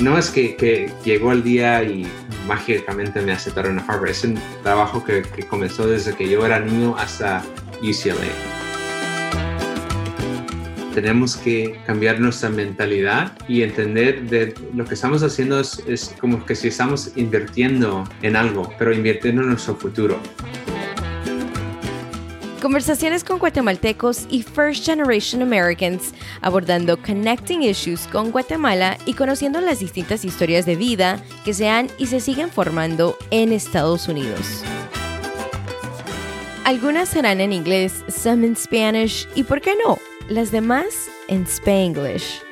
no es que, llegó el día y mágicamente me aceptaron a Harvard, es un trabajo que, que comenzó desde que yo era niño hasta UCLA. Tenemos que cambiar nuestra mentalidad y entender de lo que estamos haciendo es, es como que si estamos invirtiendo en algo, pero invirtiendo en nuestro futuro. Conversaciones con guatemaltecos y First Generation Americans abordando connecting issues con Guatemala y conociendo las distintas historias de vida que se han y se siguen formando en Estados Unidos. Algunas serán en inglés, some in Spanish y, ¿por qué no?, las demás en Spanglish.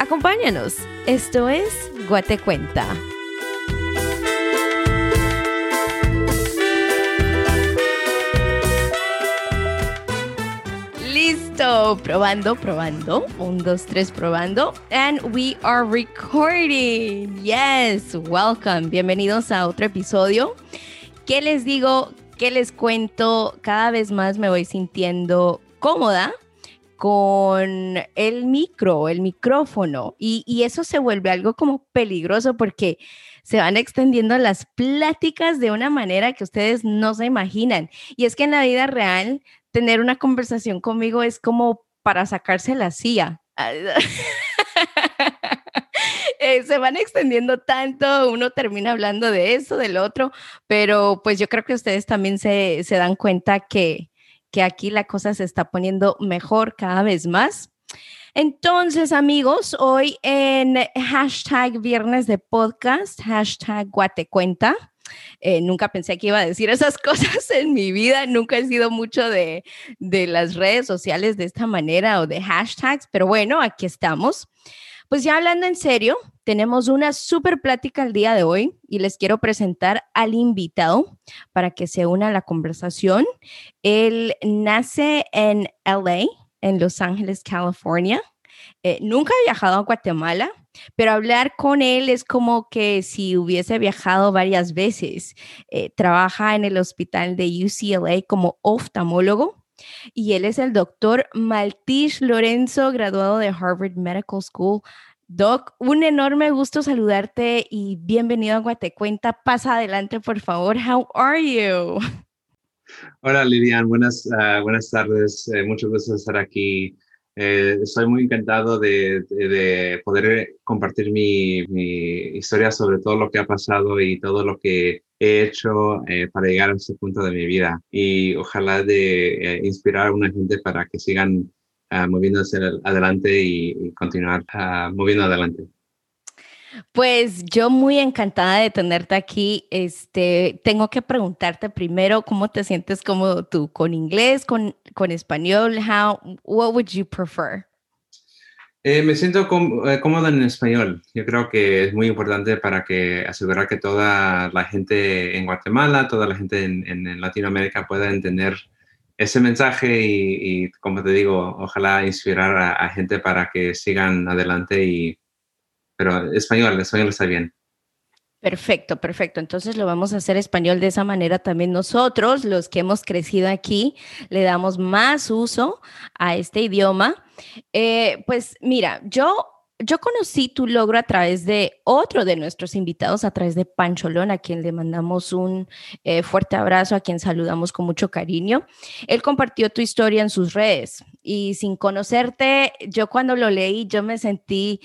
Acompáñanos, esto es Guatecuenta. Probando, probando. Un, dos, tres, probando. And we are recording. Yes, welcome. Bienvenidos a otro episodio. ¿Qué les digo? ¿Qué les cuento? Cada vez más me voy sintiendo cómoda con el micro, el micrófono. Y, y, eso se vuelve algo como peligroso porque se van extendiendo las pláticas de una manera que ustedes no se imaginan. Y es que en la vida real tener una conversación conmigo es como para sacarse la silla. Eh, se van extendiendo tanto, uno termina hablando de eso, del otro, pero pues yo creo que ustedes también se, se dan cuenta que, que aquí la cosa se está poniendo mejor cada vez más. Entonces, amigos, hoy en hashtag viernes de podcast, hashtag guatecuenta, eh, nunca pensé que iba a decir esas cosas en mi vida, nunca he sido mucho de, de las redes sociales de esta manera o de hashtags, pero bueno, aquí estamos. Pues ya hablando en serio, tenemos una súper plática el día de hoy y les quiero presentar al invitado para que se una a la conversación. Él nace en LA, en Los Ángeles, California. Eh, nunca ha viajado a Guatemala, pero hablar con él es como que si hubiese viajado varias veces. Eh, trabaja en el hospital de UCLA como oftalmólogo y él es el doctor Maltish Lorenzo, graduado de Harvard Medical School. Doc, un enorme gusto saludarte y bienvenido a Guatecuenta. Pasa adelante, por favor. How are you? Hola, Lilian. Buenas, uh, buenas tardes. Eh, mucho gusto estar aquí. Eh, estoy muy encantado de, de, poder compartir mi, mi, historia sobre todo lo que ha pasado y todo lo que he hecho eh, para llegar a este punto de mi vida y ojalá de eh, inspirar a una gente para que sigan uh, moviéndose adelante y, y continuar uh, moviendo adelante. Pues yo muy encantada de tenerte aquí. Este, tengo que preguntarte primero cómo te sientes como tú con inglés, con, con español. How, what would you prefer? Eh, me siento eh, cómodo en español. Yo creo que es muy importante para que asegurar que toda la gente en Guatemala, toda la gente en, en Latinoamérica pueda entender ese mensaje y, y, como te digo, ojalá inspirar a, a gente para que sigan adelante y pero español, español está bien. Perfecto, perfecto. Entonces lo vamos a hacer español de esa manera también nosotros, los que hemos crecido aquí, le damos más uso a este idioma. Eh, pues mira, yo, yo conocí tu logro a través de otro de nuestros invitados, a través de Pancholón, a quien le mandamos un eh, fuerte abrazo, a quien saludamos con mucho cariño. Él compartió tu historia en sus redes y sin conocerte, yo cuando lo leí, yo me sentí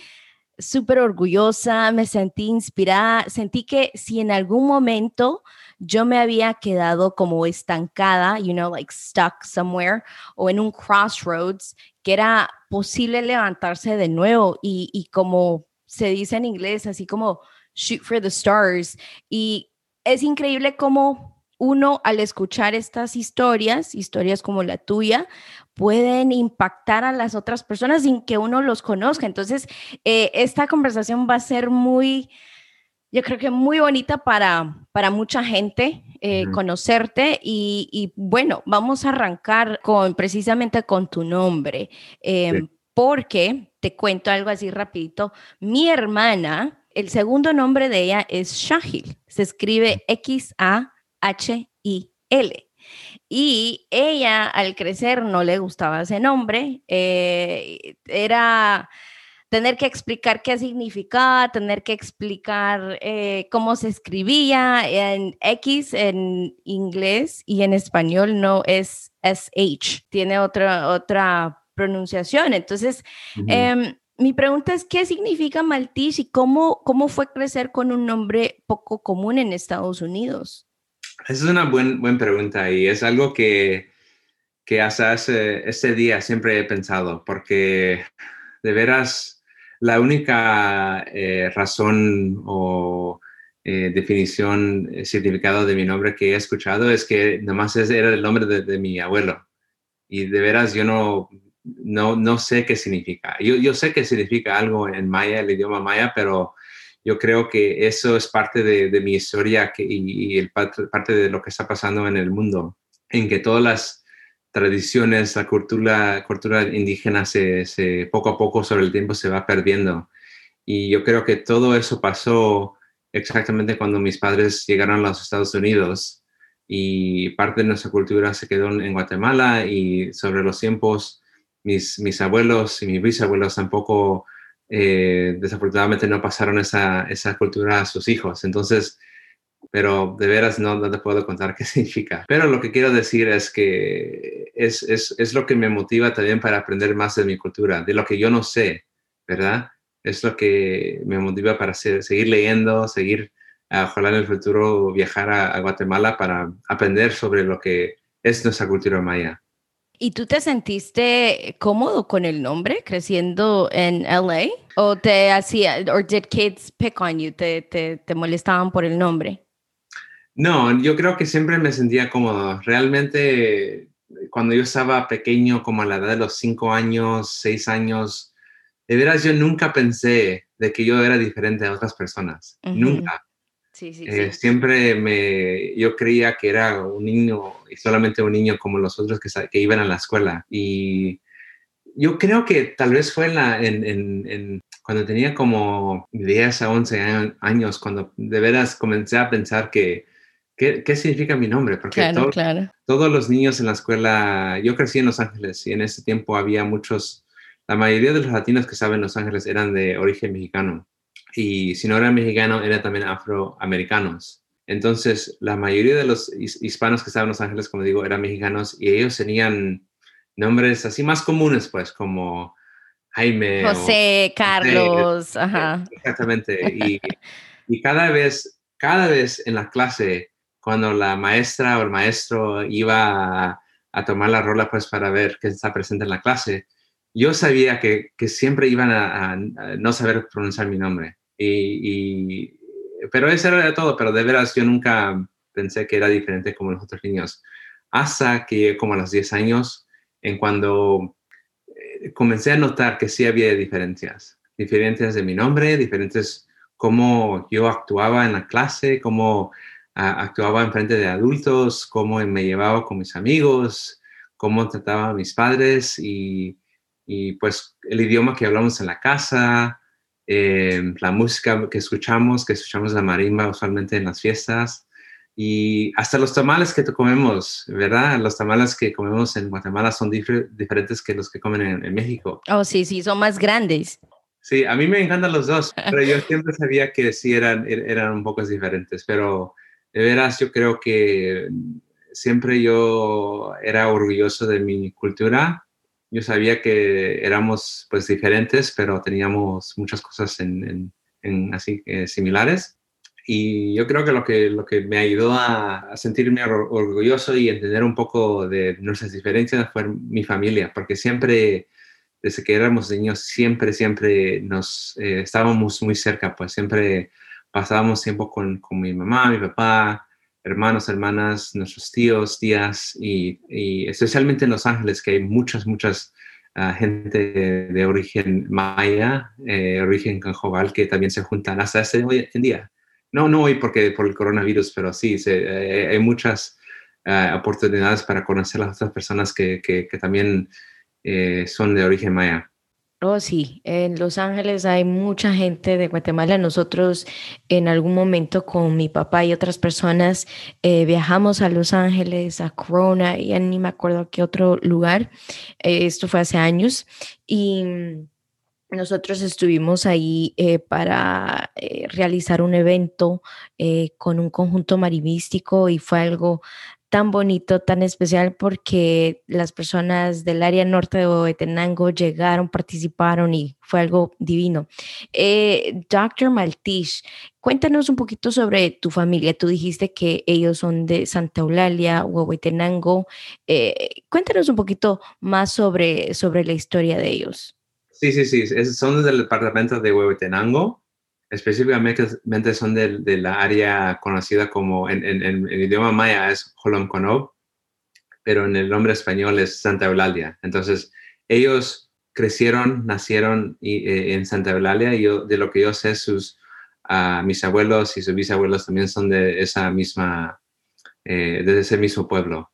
súper orgullosa, me sentí inspirada, sentí que si en algún momento yo me había quedado como estancada, you know, like stuck somewhere o en un crossroads, que era posible levantarse de nuevo y, y como se dice en inglés, así como shoot for the stars. Y es increíble cómo uno al escuchar estas historias, historias como la tuya, pueden impactar a las otras personas sin que uno los conozca. Entonces, eh, esta conversación va a ser muy, yo creo que muy bonita para, para mucha gente eh, conocerte y, bueno, vamos a arrancar con precisamente con tu nombre, em, porque te cuento algo así rapidito. Mi hermana, el segundo nombre de ella es Shahil, se escribe X-A. H-I-L. Y ella al crecer no le gustaba ese nombre, eh, era tener que explicar qué significaba, tener que explicar eh, cómo se escribía en X en inglés y en español no es SH, tiene otra, otra pronunciación. Entonces, em, mi pregunta es, ¿qué significa Maltese y cómo, cómo fue crecer con un nombre poco común en Estados Unidos? Esa es una buena pregunta y es algo que, que hasta ese, día siempre he pensado, porque de veras la única eh, razón o eh, definición, eh, significado de mi nombre que he escuchado es que nomás era el nombre de, de mi abuelo. Y de veras yo no, no, no sé qué significa. Yo, yo sé que significa algo en maya, el idioma maya, pero yo creo que eso es parte de, mi historia y, el parte, de lo que está pasando en el mundo, en que todas las tradiciones, la cultura, cultura indígena se, poco a poco sobre el tiempo se va perdiendo. Y yo creo que todo eso pasó exactamente cuando mis padres llegaron a los Estados Unidos y parte de nuestra cultura se quedó en Guatemala y sobre los tiempos mis, mis abuelos y mis bisabuelos tampoco, eh, desafortunadamente, no pasaron esa, esa cultura a sus hijos. Entonces, pero de veras no, no, te puedo contar qué significa. Pero lo que quiero decir es que es, es, es, lo que me motiva también para aprender más de mi cultura, de lo que yo no sé, ¿verdad? Es lo que me motiva para seguir leyendo, seguir, ojalá en el futuro viajar a, a Guatemala para aprender sobre lo que es nuestra cultura maya. ¿Y tú te sentiste cómodo con el nombre creciendo en LA? ¿O te hacía, o did kids pick on you? ¿Te, te, te molestaban por el nombre? No, yo creo que siempre me sentía cómodo. Realmente, cuando yo estaba pequeño, como a la edad de los cinco años, seis años, de veras yo nunca pensé de que yo era diferente a otras personas. Nunca. Eh, siempre me, yo creía que era un niño y solamente un niño como los otros que, que iban a la escuela. Y yo creo que tal vez fue en la, en, en, cuando tenía como 10 a 11 años, cuando de veras comencé a pensar que, ¿qué, qué significa mi nombre? Porque todos los niños en la escuela, yo crecí en Los Ángeles y en ese tiempo había muchos, la mayoría de los latinos que saben Los Ángeles eran de origen mexicano y si no eran mexicanos, eran también afroamericanos. Entonces, la mayoría de los hispanos que estaban en Los Ángeles, como digo, eran mexicanos y ellos tenían nombres así más comunes, pues, como Jaime. José, Carlos, ajá. Exactamente. Y, y, cada vez, cada vez en la clase, cuando la maestra o el maestro iba a, a tomar la rola, pues, para ver quién está presente en la clase, yo sabía que, que siempre iban a, no saber pronunciar mi nombre. Y, pero eso era todo, pero de veras yo nunca pensé que era diferente como los otros niños. Hasta que como a los 10 años, en cuando eh, comencé a notar que sí había diferencias, diferencias de mi nombre, diferentes cómo yo actuaba en la clase, cómo actuaba en frente de adultos, cómo me llevaba con mis amigos, cómo trataba a mis padres y, y pues el idioma que hablamos en la casa, eh, la música que escuchamos, que escuchamos la marimba usualmente en las fiestas y hasta los tamales que comemos, ¿verdad? Los tamales que comemos en Guatemala son diferentes que los que comen en, México. Oh, sí, sí, son más grandes. Sí, a mí me encantan los dos, pero yo siempre sabía que sí eran, er, eran un poco diferentes, pero de veras yo creo que siempre yo era orgulloso de mi cultura yo sabía que éramos pues diferentes, pero teníamos muchas cosas en, en, así eh, similares. Y yo creo que lo que, lo que me ayudó a, sentirme orgulloso y entender un poco de nuestras diferencias fue mi familia, porque siempre, desde que éramos niños, siempre, siempre nos eh, estábamos muy cerca, pues siempre pasábamos tiempo con, con mi mamá, mi papá, hermanos, hermanas, nuestros tíos, tías, y, especialmente en Los Ángeles, que hay muchas, muchas ah, gente de, origen maya, eh, origen canjobal, que también se juntan hasta este hoy en día. No, no hoy porque por el coronavirus, pero sí, eh, hay muchas ah, oportunidades para conocer a las otras personas que, que, también eh, son de origen maya. Oh, sí, en Los Ángeles hay mucha gente de Guatemala. Nosotros en algún momento con mi papá y otras personas eh, viajamos a Los Ángeles, a Corona, y ni me acuerdo qué otro lugar. Eh, esto fue hace años. Y nosotros estuvimos ahí eh, para eh, realizar un evento con un conjunto marinístico y fue algo tan bonito, tan especial porque las personas del área norte de Huehuetenango llegaron, participaron y fue algo divino. Eh, Doctor Maltish, cuéntanos un poquito sobre tu familia. Tú dijiste que ellos son de Santa Eulalia, Huehuetenango. Eh, cuéntanos un poquito más sobre, sobre la historia de ellos. Sí, sí, sí. son del departamento de Huehuetenango específicamente son de, la área conocida como, en, el idioma maya es Konob, pero en el nombre español es Santa Eulalia. Entonces, ellos crecieron, nacieron eh, en Santa Eulalia y yo, de lo que yo sé, sus, uh, mis abuelos y sus bisabuelos también son de esa misma, eh, de ese mismo pueblo.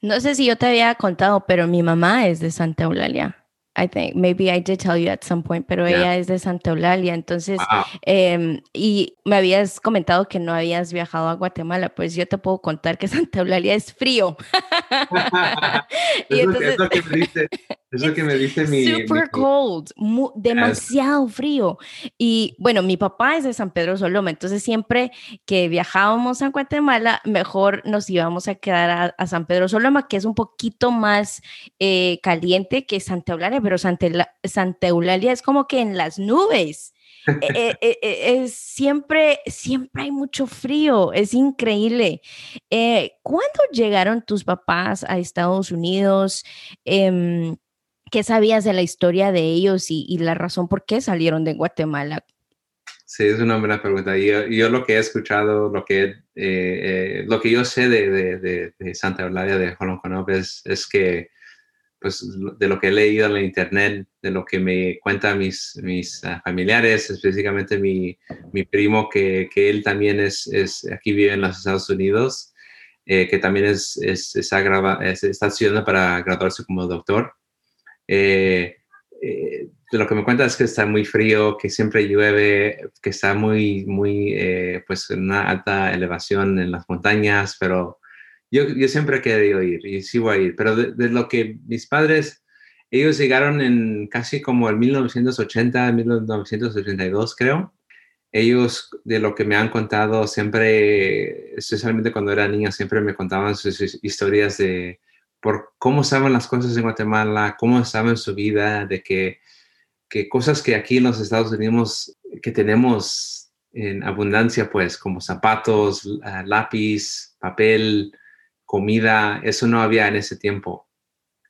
No sé si yo te había contado, pero mi mamá es de Santa Eulalia. I think maybe I did tell you at some point, pero ella es de Santa Eulalia, entonces, em, y me habías comentado que no habías viajado a Guatemala, pues yo te puedo contar que Santa Eulalia es frío. y entonces, es lo que me dice, es lo que me dice mi... Super cold, demasiado frío. Y bueno, mi papá es de San Pedro Soloma, entonces siempre que viajábamos a Guatemala, mejor nos íbamos a quedar a, San Pedro Soloma, que es un poquito más eh, caliente que Santa Eulalia, pero Santa, Eulalia es como que en las nubes. Eh, eh, eh, es siempre, siempre hay mucho frío, es increíble. ¿Cuándo llegaron tus papás a Estados Unidos? ¿Qué sabías de la historia de ellos y, la razón por qué salieron de Guatemala? Sí, es una buena pregunta. Yo, yo lo que he escuchado, lo que, lo que yo sé de, de, Santa Eulalia, de Holonconop, es, es que pues de lo que he leído en la internet, de lo que me cuentan mis, mis ah, familiares, específicamente mi, mi primo, que, que, él también es, es, aquí vive en los Estados Unidos, eh, que también es, es está, está, estudiando para graduarse como doctor. Eh, eh, de lo que me cuenta es que está muy frío, que siempre llueve, que está muy, muy, pues en una alta elevación en las montañas, pero yo, yo siempre he querido ir y voy a ir, pero de, lo que mis padres, ellos llegaron en casi como el 1980, 1982 creo. Ellos, de lo que me han contado, siempre, especialmente cuando era niño, siempre me contaban sus historias de por cómo estaban las cosas en Guatemala, cómo estaban su vida, de que, que cosas que aquí en los Estados Unidos que tenemos en abundancia, pues como zapatos, lápiz, papel, comida, eso no había en ese tiempo.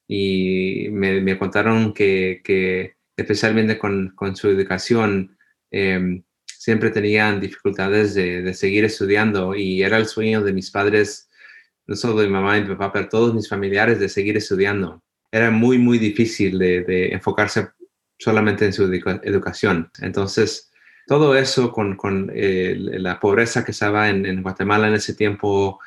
Y me, contaron que, que, especialmente con, con su educación, em, siempre tenían dificultades de, de, seguir estudiando y era el sueño de mis padres, no solo mi mamá y mi papá, pero todos mis familiares de seguir estudiando. Era muy, muy difícil de, enfocarse solamente en su educación. Entonces, todo eso con, con la pobreza que estaba en, en Guatemala en ese tiempo,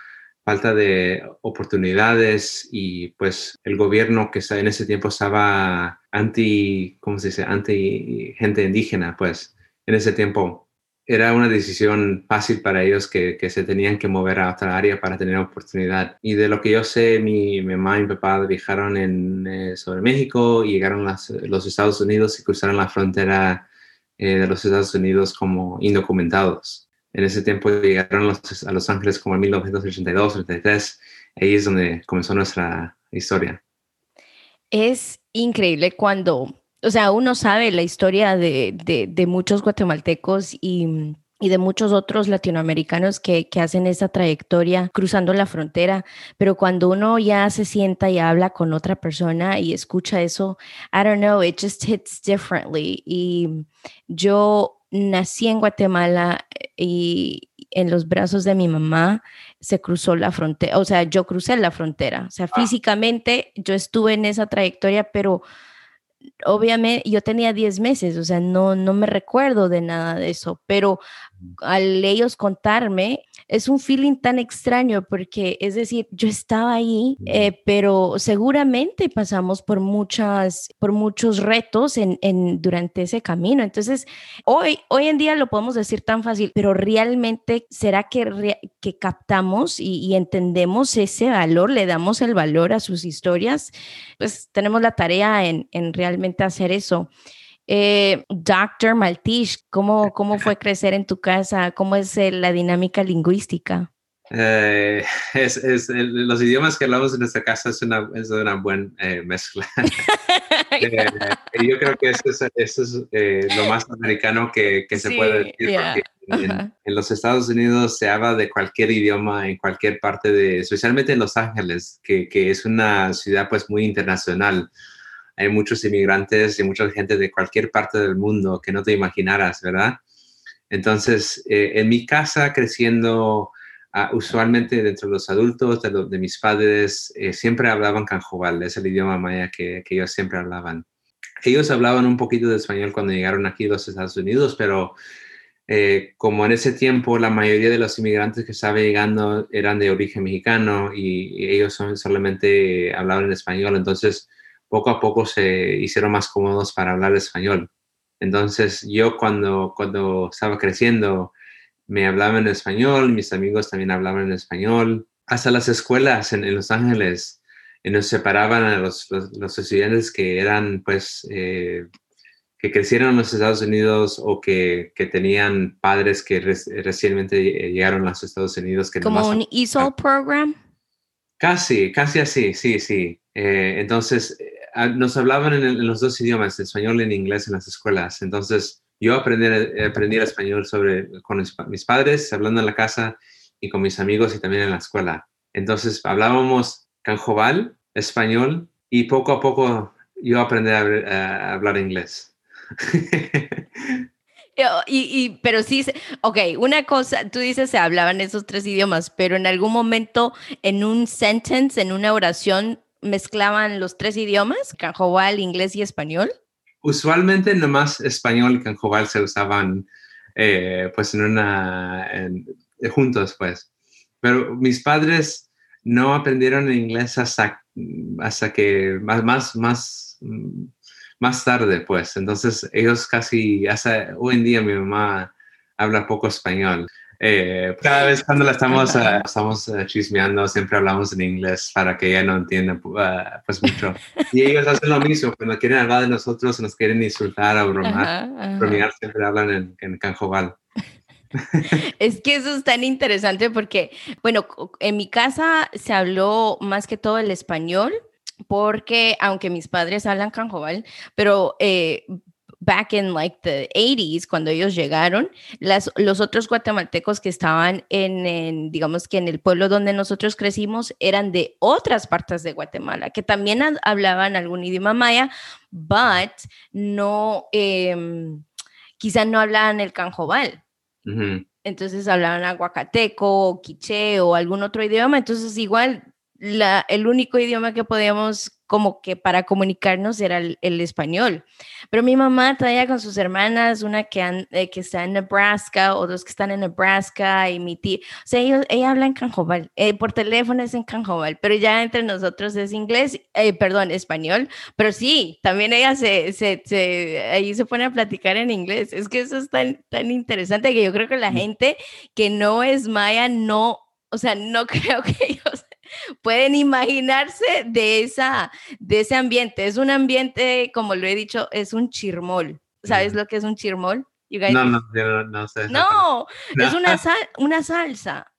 falta de oportunidades y pues el gobierno que en ese tiempo estaba anti, ¿cómo se dice? Anti gente indígena, pues en ese tiempo era una decisión fácil para ellos que, que, se tenían que mover a otra área para tener oportunidad. Y de lo que yo sé, mi, mamá y mi papá viajaron en, eh, sobre México y llegaron a los Estados Unidos y cruzaron la frontera eh, de los Estados Unidos como indocumentados en ese tiempo llegaron a Los Ángeles como en 1982, 83. Ahí es donde comenzó nuestra historia. Es increíble cuando, o sea, uno sabe la historia de, de, muchos guatemaltecos y, y, de muchos otros latinoamericanos que, que, hacen esa trayectoria cruzando la frontera, pero cuando uno ya se sienta y habla con otra persona y escucha eso, I don't know, it just hits differently. Y yo nací en Guatemala y en los brazos de mi mamá se cruzó la frontera, o sea, yo crucé la frontera, o sea, ah. físicamente yo estuve en esa trayectoria, pero obviamente yo tenía 10 meses, o sea, no, no me recuerdo de nada de eso, pero al ellos contarme, es un feeling tan extraño porque, es decir, yo estaba ahí, eh, pero seguramente pasamos por muchas, por muchos retos en, en, durante ese camino. Entonces, hoy, hoy en día lo podemos decir tan fácil, pero realmente será que, que captamos y, y entendemos ese valor, le damos el valor a sus historias, pues tenemos la tarea en, en realmente hacer eso. Eh, Doctor Maltish, ¿cómo, ¿cómo fue crecer en tu casa? ¿Cómo es eh, la dinámica lingüística? Eh, es, es los idiomas que hablamos en nuestra casa es una, es una buena eh, mezcla. eh, yo creo que eso es, eso es eh, lo más americano que, que se puede decir. Yeah. Porque en, en, los Estados Unidos se habla de cualquier idioma en cualquier parte de, especialmente en Los Ángeles, que, que es una ciudad pues muy internacional. Hay muchos inmigrantes y mucha gente de cualquier parte del mundo que no te imaginaras, ¿verdad? Entonces, eh, en mi casa creciendo Uh, usualmente dentro de los adultos, de, mis padres, eh, siempre hablaban canjobal, es el idioma maya que, que, ellos siempre hablaban. Ellos hablaban un poquito de español cuando llegaron aquí a los Estados Unidos, pero eh, como en ese tiempo la mayoría de los inmigrantes que estaban llegando eran de origen mexicano y, ellos solamente hablaban en español, entonces poco a poco se hicieron más cómodos para hablar español. Entonces yo cuando, cuando estaba creciendo, me hablaban en español, mis amigos también hablaban en español. Hasta las escuelas en, en Los Ángeles eh, nos separaban a los, los, los, estudiantes que eran, pues, eh, que crecieron en los Estados Unidos o que, que tenían padres que re, recientemente llegaron a los Estados Unidos. Que ¿Como un ESOL program? Casi, casi así, sí, sí. Eh, entonces, nos hablaban en, en, los dos idiomas, español y en inglés en las escuelas. Entonces, yo aprendí, aprendí el español sobre, con mis padres, hablando en la casa y con mis amigos y también en la escuela. Entonces hablábamos canjobal, español y poco a poco yo aprendí a, a hablar inglés. y, y, pero sí, ok, una cosa, tú dices se hablaban esos tres idiomas, pero en algún momento en un sentence, en una oración, mezclaban los tres idiomas, canjobal, inglés y español usualmente nomás español y canjobal se usaban eh, pues en una juntos pues. Pero mis padres no aprendieron inglés hasta, hasta que más más más más tarde pues. Entonces ellos casi hasta hoy en día mi mamá habla poco español eh, cada vez cuando la estamos, uh, estamos uh, chismeando, siempre hablamos en inglés para que ella no entienda uh, pues mucho. Y ellos hacen lo mismo, cuando quieren hablar de nosotros, nos quieren insultar o bromar, uh -huh, bromear, siempre hablan en, en canjobal. Es que eso es tan interesante porque, bueno, en mi casa se habló más que todo el español, porque aunque mis padres hablan canjobal, pero eh, back in like the 80s, cuando ellos llegaron, las, los otros guatemaltecos que estaban en, en, digamos que en el pueblo donde nosotros crecimos, eran de otras partes de Guatemala, que también hablaban algún idioma maya, but no, eh, quizás no hablaban el canjobal. Uh -huh. Entonces hablaban aguacateco, o quiché o algún otro idioma, entonces igual la, el único idioma que podíamos como que para comunicarnos era el, el, español. Pero mi mamá traía con sus hermanas, una que, eh, que está en Nebraska, o dos que están en Nebraska, y mi tía, o sea, ellos, ella habla en canjobal, eh, por teléfono es en canjobal, pero ya entre nosotros es inglés, eh, perdón, español, pero sí, también ella se, se, se, ahí se pone a platicar en inglés. Es que eso es tan, tan interesante que yo creo que la gente que no es maya no, o sea, no creo que ellos pueden imaginarse de, esa, de ese ambiente. Es un ambiente, como lo he dicho, es un chirmol. ¿Sabes lo que es un chirmol? No, no, no, no, sé. No, no, es una, sal, una salsa.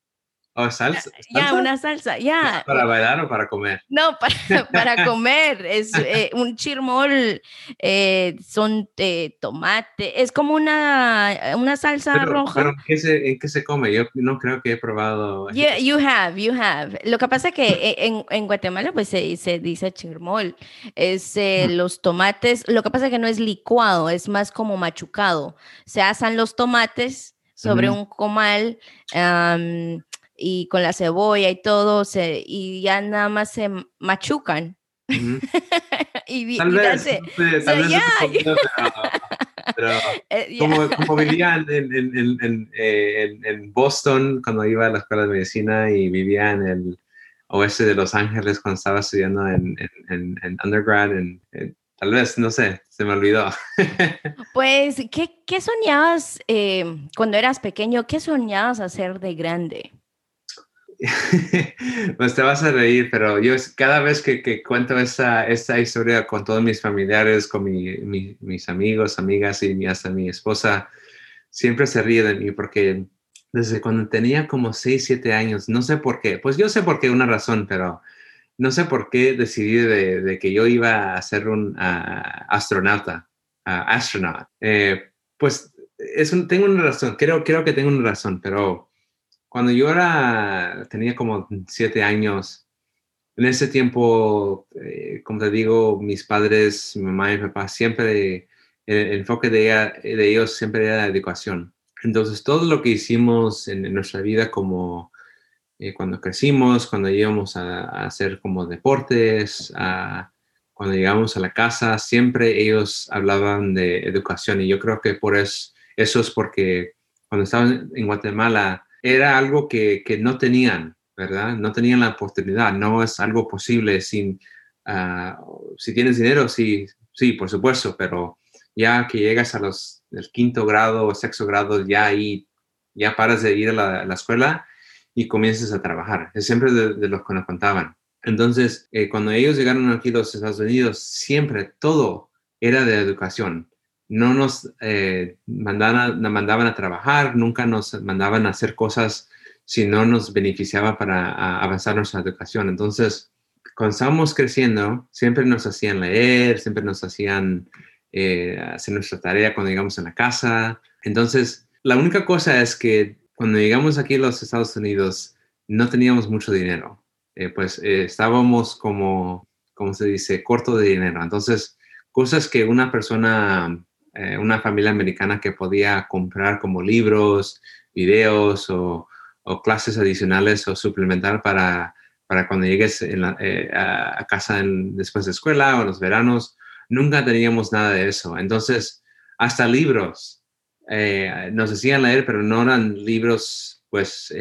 ¿Oh, salsa? Ya, yeah, una salsa, ya. Yeah. ¿Para bailar o para comer? No, para, para comer. Es eh, un chirmol, eh, son eh, tomate, es como una, una salsa pero, roja. ¿Pero ¿en qué, se, en qué se come? Yo no creo que he probado. You have, you have. Lo que pasa es que en, en Guatemala pues se, se dice chirmol. Es eh, los tomates, lo que pasa es que no es licuado, es más como machucado. Se asan los tomates sobre un comal. Um, y con la cebolla y todo, se, y ya nada más se machucan. Uh -huh. y, tal y vez, hace, tal so, vez yeah. poquito, pero, pero yeah. como, como, vivía en, en, en, en, Boston cuando iba a la escuela de medicina y vivía en el oeste de Los Ángeles cuando estaba estudiando en, undergrad, tal vez, no sé, se me olvidó. pues, ¿qué, qué soñabas eh, cuando eras pequeño? ¿Qué soñabas hacer de grande? pues te vas a reír, pero yo cada vez que, que cuento esta, esta historia con todos mis familiares, con mi, mis amigos, amigas y hasta mi esposa, siempre se ríe de mí porque desde cuando tenía como 6, 7 años, no sé por qué, pues yo sé por qué, una razón, pero no sé por qué decidí de, de que yo iba a ser un astronauta, astronaut. Eh, pues es tengo una razón, creo, creo que tengo una razón, pero cuando yo era, tenía como siete años, en ese tiempo, eh, como te digo, mis padres, mi mamá y papá, siempre, el, enfoque de, ellos siempre era la educación. Entonces, todo lo que hicimos en, nuestra vida como eh, cuando crecimos, cuando íbamos a, hacer como deportes, cuando llegamos a la casa, siempre ellos hablaban de educación y yo creo que por eso, eso es porque cuando estaban en Guatemala, era algo que, que, no tenían, ¿verdad? No tenían la oportunidad, no es algo posible sin, uh, si tienes dinero, sí, sí, por supuesto, pero ya que llegas a los del quinto grado o sexto grado, ya ahí, ya paras de ir a la, la escuela y comienzas a trabajar. Es siempre de, de los que nos contaban. Entonces, eh, cuando ellos llegaron aquí a los Estados Unidos, siempre todo era de educación no nos eh, mandaban, a trabajar, nunca nos mandaban a hacer cosas si no nos beneficiaba para avanzar nuestra educación. Entonces, cuando estábamos creciendo, siempre nos hacían leer, siempre nos hacían eh, hacer nuestra tarea cuando llegamos a la casa. Entonces, la única cosa es que cuando llegamos aquí a los Estados Unidos, no teníamos mucho dinero. Eh, pues estábamos como, como se dice, corto de dinero. Entonces, cosas que una persona eh, una familia americana que podía comprar como libros, videos o, clases adicionales o suplementar para, para cuando llegues eh, a, casa después de escuela o en los veranos. Nunca teníamos nada de eso. Entonces, hasta libros eh, nos hacían leer, pero no eran libros, pues,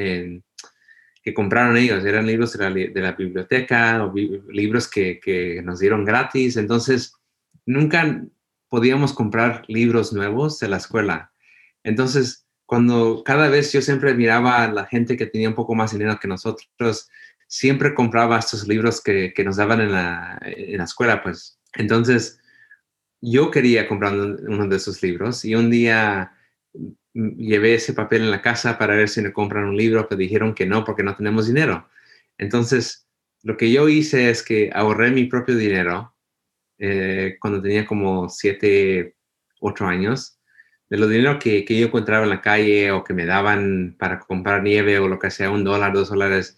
que compraron ellos, eran libros de la, biblioteca o libros que, nos dieron gratis. Entonces, nunca podíamos comprar libros nuevos de la escuela. Entonces, cuando cada vez yo siempre miraba a la gente que tenía un poco más dinero que nosotros, siempre compraba estos libros que, nos daban en la, en la, escuela, pues. Entonces, yo quería comprar uno de esos libros y un día llevé ese papel en la casa para ver si me compran un libro, pero dijeron que no porque no tenemos dinero. Entonces, lo que yo hice es que ahorré mi propio dinero eh, cuando tenía como 7, 8 años, de los dinero que, que, yo encontraba en la calle o que me daban para comprar nieve o lo que sea, un dólar, dos dólares.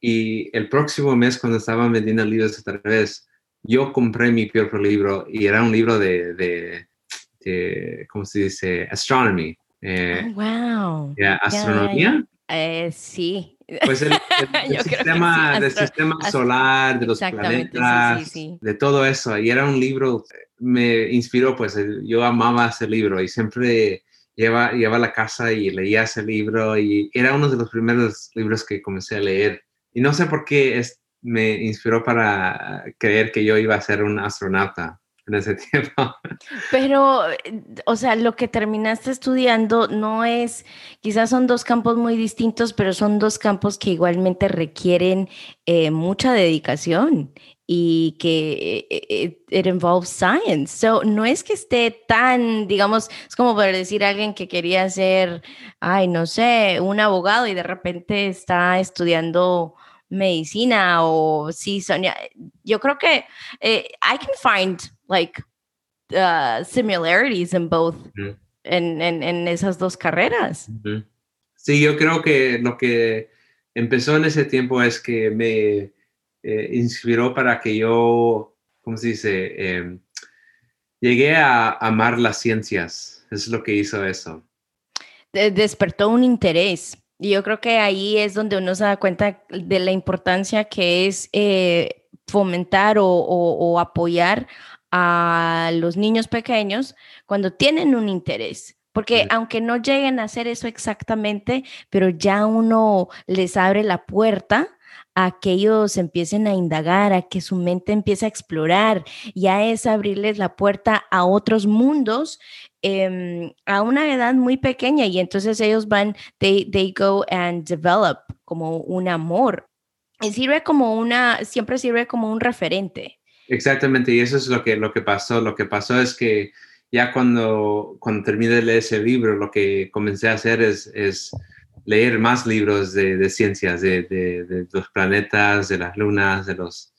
Y el próximo mes, cuando estaba vendiendo libros otra vez, yo compré mi propio libro y era un libro de, de, ¿cómo se dice? Astronomy. Eh, oh, wow. astronomía. Eh, sí, pues el, sistema, del sistema solar, de los planetas, de todo eso. Y era un libro, me inspiró, pues yo amaba ese libro y siempre lleva, lleva a la casa y leía ese libro y era uno de los primeros libros que comencé a leer. Y no sé por qué es, me inspiró para creer que yo iba a ser un astronauta ese tiempo. Pero, o sea, lo que terminaste estudiando no es, quizás son dos campos muy distintos, pero son dos campos que igualmente requieren eh, mucha dedicación y que eh, eh, it, involves science. So, no es que esté tan, digamos, es como para decir a alguien que quería ser, ay, no sé, un abogado y de repente está estudiando medicina o sí, Sonia, yo creo que I can find like uh, similarities in both en, en, en, esas dos carreras. Sí, yo creo que lo que empezó en ese tiempo es que me eh, inspiró para que yo, ¿cómo se dice? Eh, llegué a amar las ciencias. Es lo que hizo eso. Despertó un interés. Y yo creo que ahí es donde uno se da cuenta de la importancia que es eh, fomentar o, o, o, apoyar a los niños pequeños cuando tienen un interés. Porque aunque no lleguen a hacer eso exactamente, pero ya uno les abre la puerta a que ellos empiecen a indagar, a que su mente empiece a explorar, ya es abrirles la puerta a otros mundos em, a una edad muy pequeña y entonces ellos van, they, they go and develop como un amor. Y sirve como una, siempre sirve como un referente. Exactamente, y eso es lo que, lo que pasó. Lo que pasó es que ya cuando, cuando terminé de leer ese libro, lo que comencé a hacer es, es leer más libros de, de ciencias, de, de, los planetas, de las lunas, de los,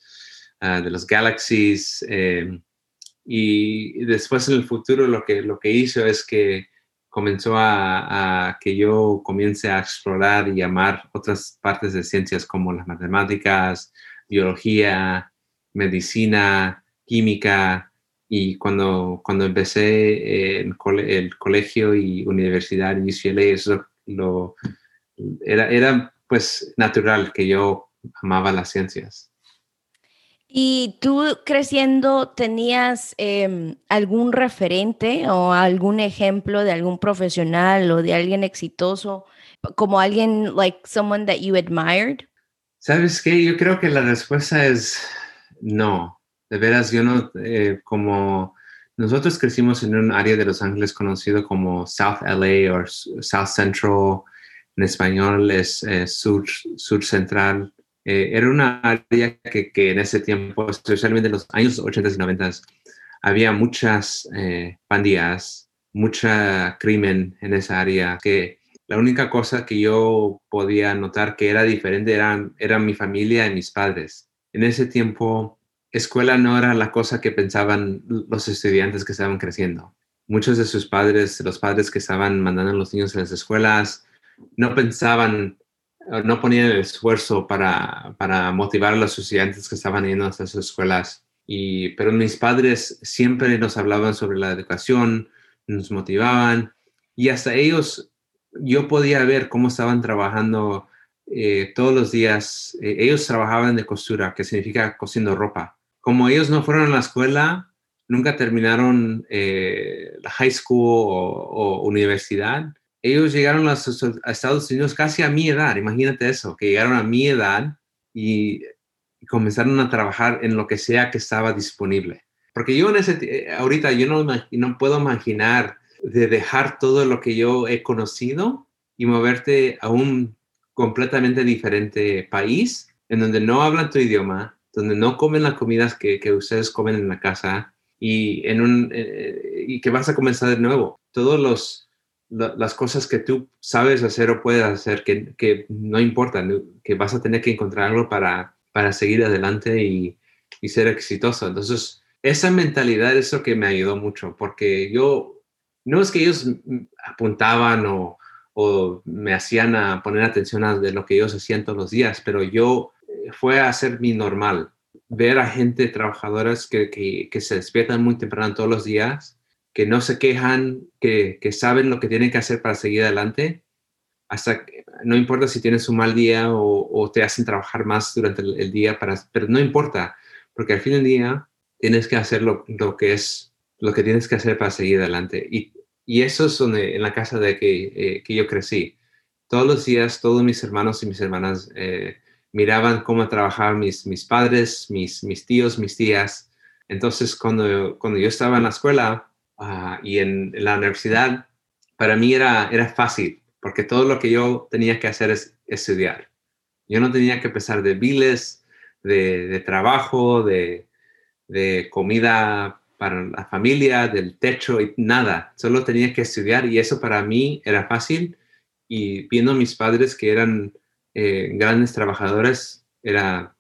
uh, de los galaxies. Eh, y después en el futuro lo que, lo que hizo es que comenzó a, a, que yo comience a explorar y amar otras partes de ciencias como las matemáticas, biología, medicina, química. Y cuando, cuando empecé en el colegio y universidad en UCLA, eso lo, era, era pues natural que yo amaba las ciencias. ¿Y tú creciendo tenías em, algún referente o algún ejemplo de algún profesional o de alguien exitoso, como alguien, like someone that you admired? ¿Sabes qué? Yo creo que la respuesta es no. De veras, yo no, eh, como nosotros crecimos en un área de Los Ángeles conocido como South LA o South Central, en español es eh, sur, sur central eh, era una área que, que, en ese tiempo, especialmente en los años 80 y 90, había muchas eh, pandillas, mucha crimen en esa área, que la única cosa que yo podía notar que era diferente eran, era mi familia y mis padres. En ese tiempo, escuela no era la cosa que pensaban los estudiantes que estaban creciendo. Muchos de sus padres, los padres que estaban mandando a los niños a las escuelas, no pensaban no ponían el esfuerzo para, para, motivar a los estudiantes que estaban yendo a esas escuelas. Y, pero mis padres siempre nos hablaban sobre la educación, nos motivaban y hasta ellos, yo podía ver cómo estaban trabajando eh, todos los días. Eh, ellos trabajaban de costura, que significa cosiendo ropa. Como ellos no fueron a la escuela, nunca terminaron eh, high school o universidad, ellos llegaron a, Estados Unidos casi a mi edad, imagínate eso, que llegaron a mi edad y, comenzaron a trabajar en lo que sea que estaba disponible. Porque yo en ese, eh, ahorita yo no, no puedo imaginar de dejar todo lo que yo he conocido y moverte a un completamente diferente país en donde no hablan tu idioma, donde no comen las comidas que, que ustedes comen en la casa y, en un, eh, y que vas a comenzar de nuevo. Todos los, las cosas que tú sabes hacer o puedes hacer, que, no importan, que vas a tener que encontrarlo para, para seguir adelante y, y, ser exitoso. Entonces, esa mentalidad es lo que me ayudó mucho, porque yo, no es que ellos apuntaban o, o me hacían a poner atención a de lo que ellos hacían todos los días, pero yo eh, fue a hacer mi normal, ver a gente trabajadoras que, que se despiertan muy temprano todos los días que no se quejan, que, saben lo que tienen que hacer para seguir adelante, hasta que, no importa si tienes un mal día o, te hacen trabajar más durante el, día, para, pero no importa, porque al fin del día tienes que hacer lo, que es lo que tienes que hacer para seguir adelante. Y, eso es donde, en la casa de que, eh, yo crecí. Todos los días, todos mis hermanos y mis hermanas eh, miraban cómo trabajaban mis, mis padres, mis, mis tíos, mis tías. Entonces, cuando, cuando yo estaba en la escuela, Ah, y en, la universidad, para mí era, era fácil, porque todo lo que yo tenía que hacer es estudiar. Yo no tenía que pensar de biles, de, trabajo, de, comida para la familia, del techo y nada. Solo tenía que estudiar y eso para mí era fácil. Y viendo a mis padres que eran eh, grandes trabajadores, era,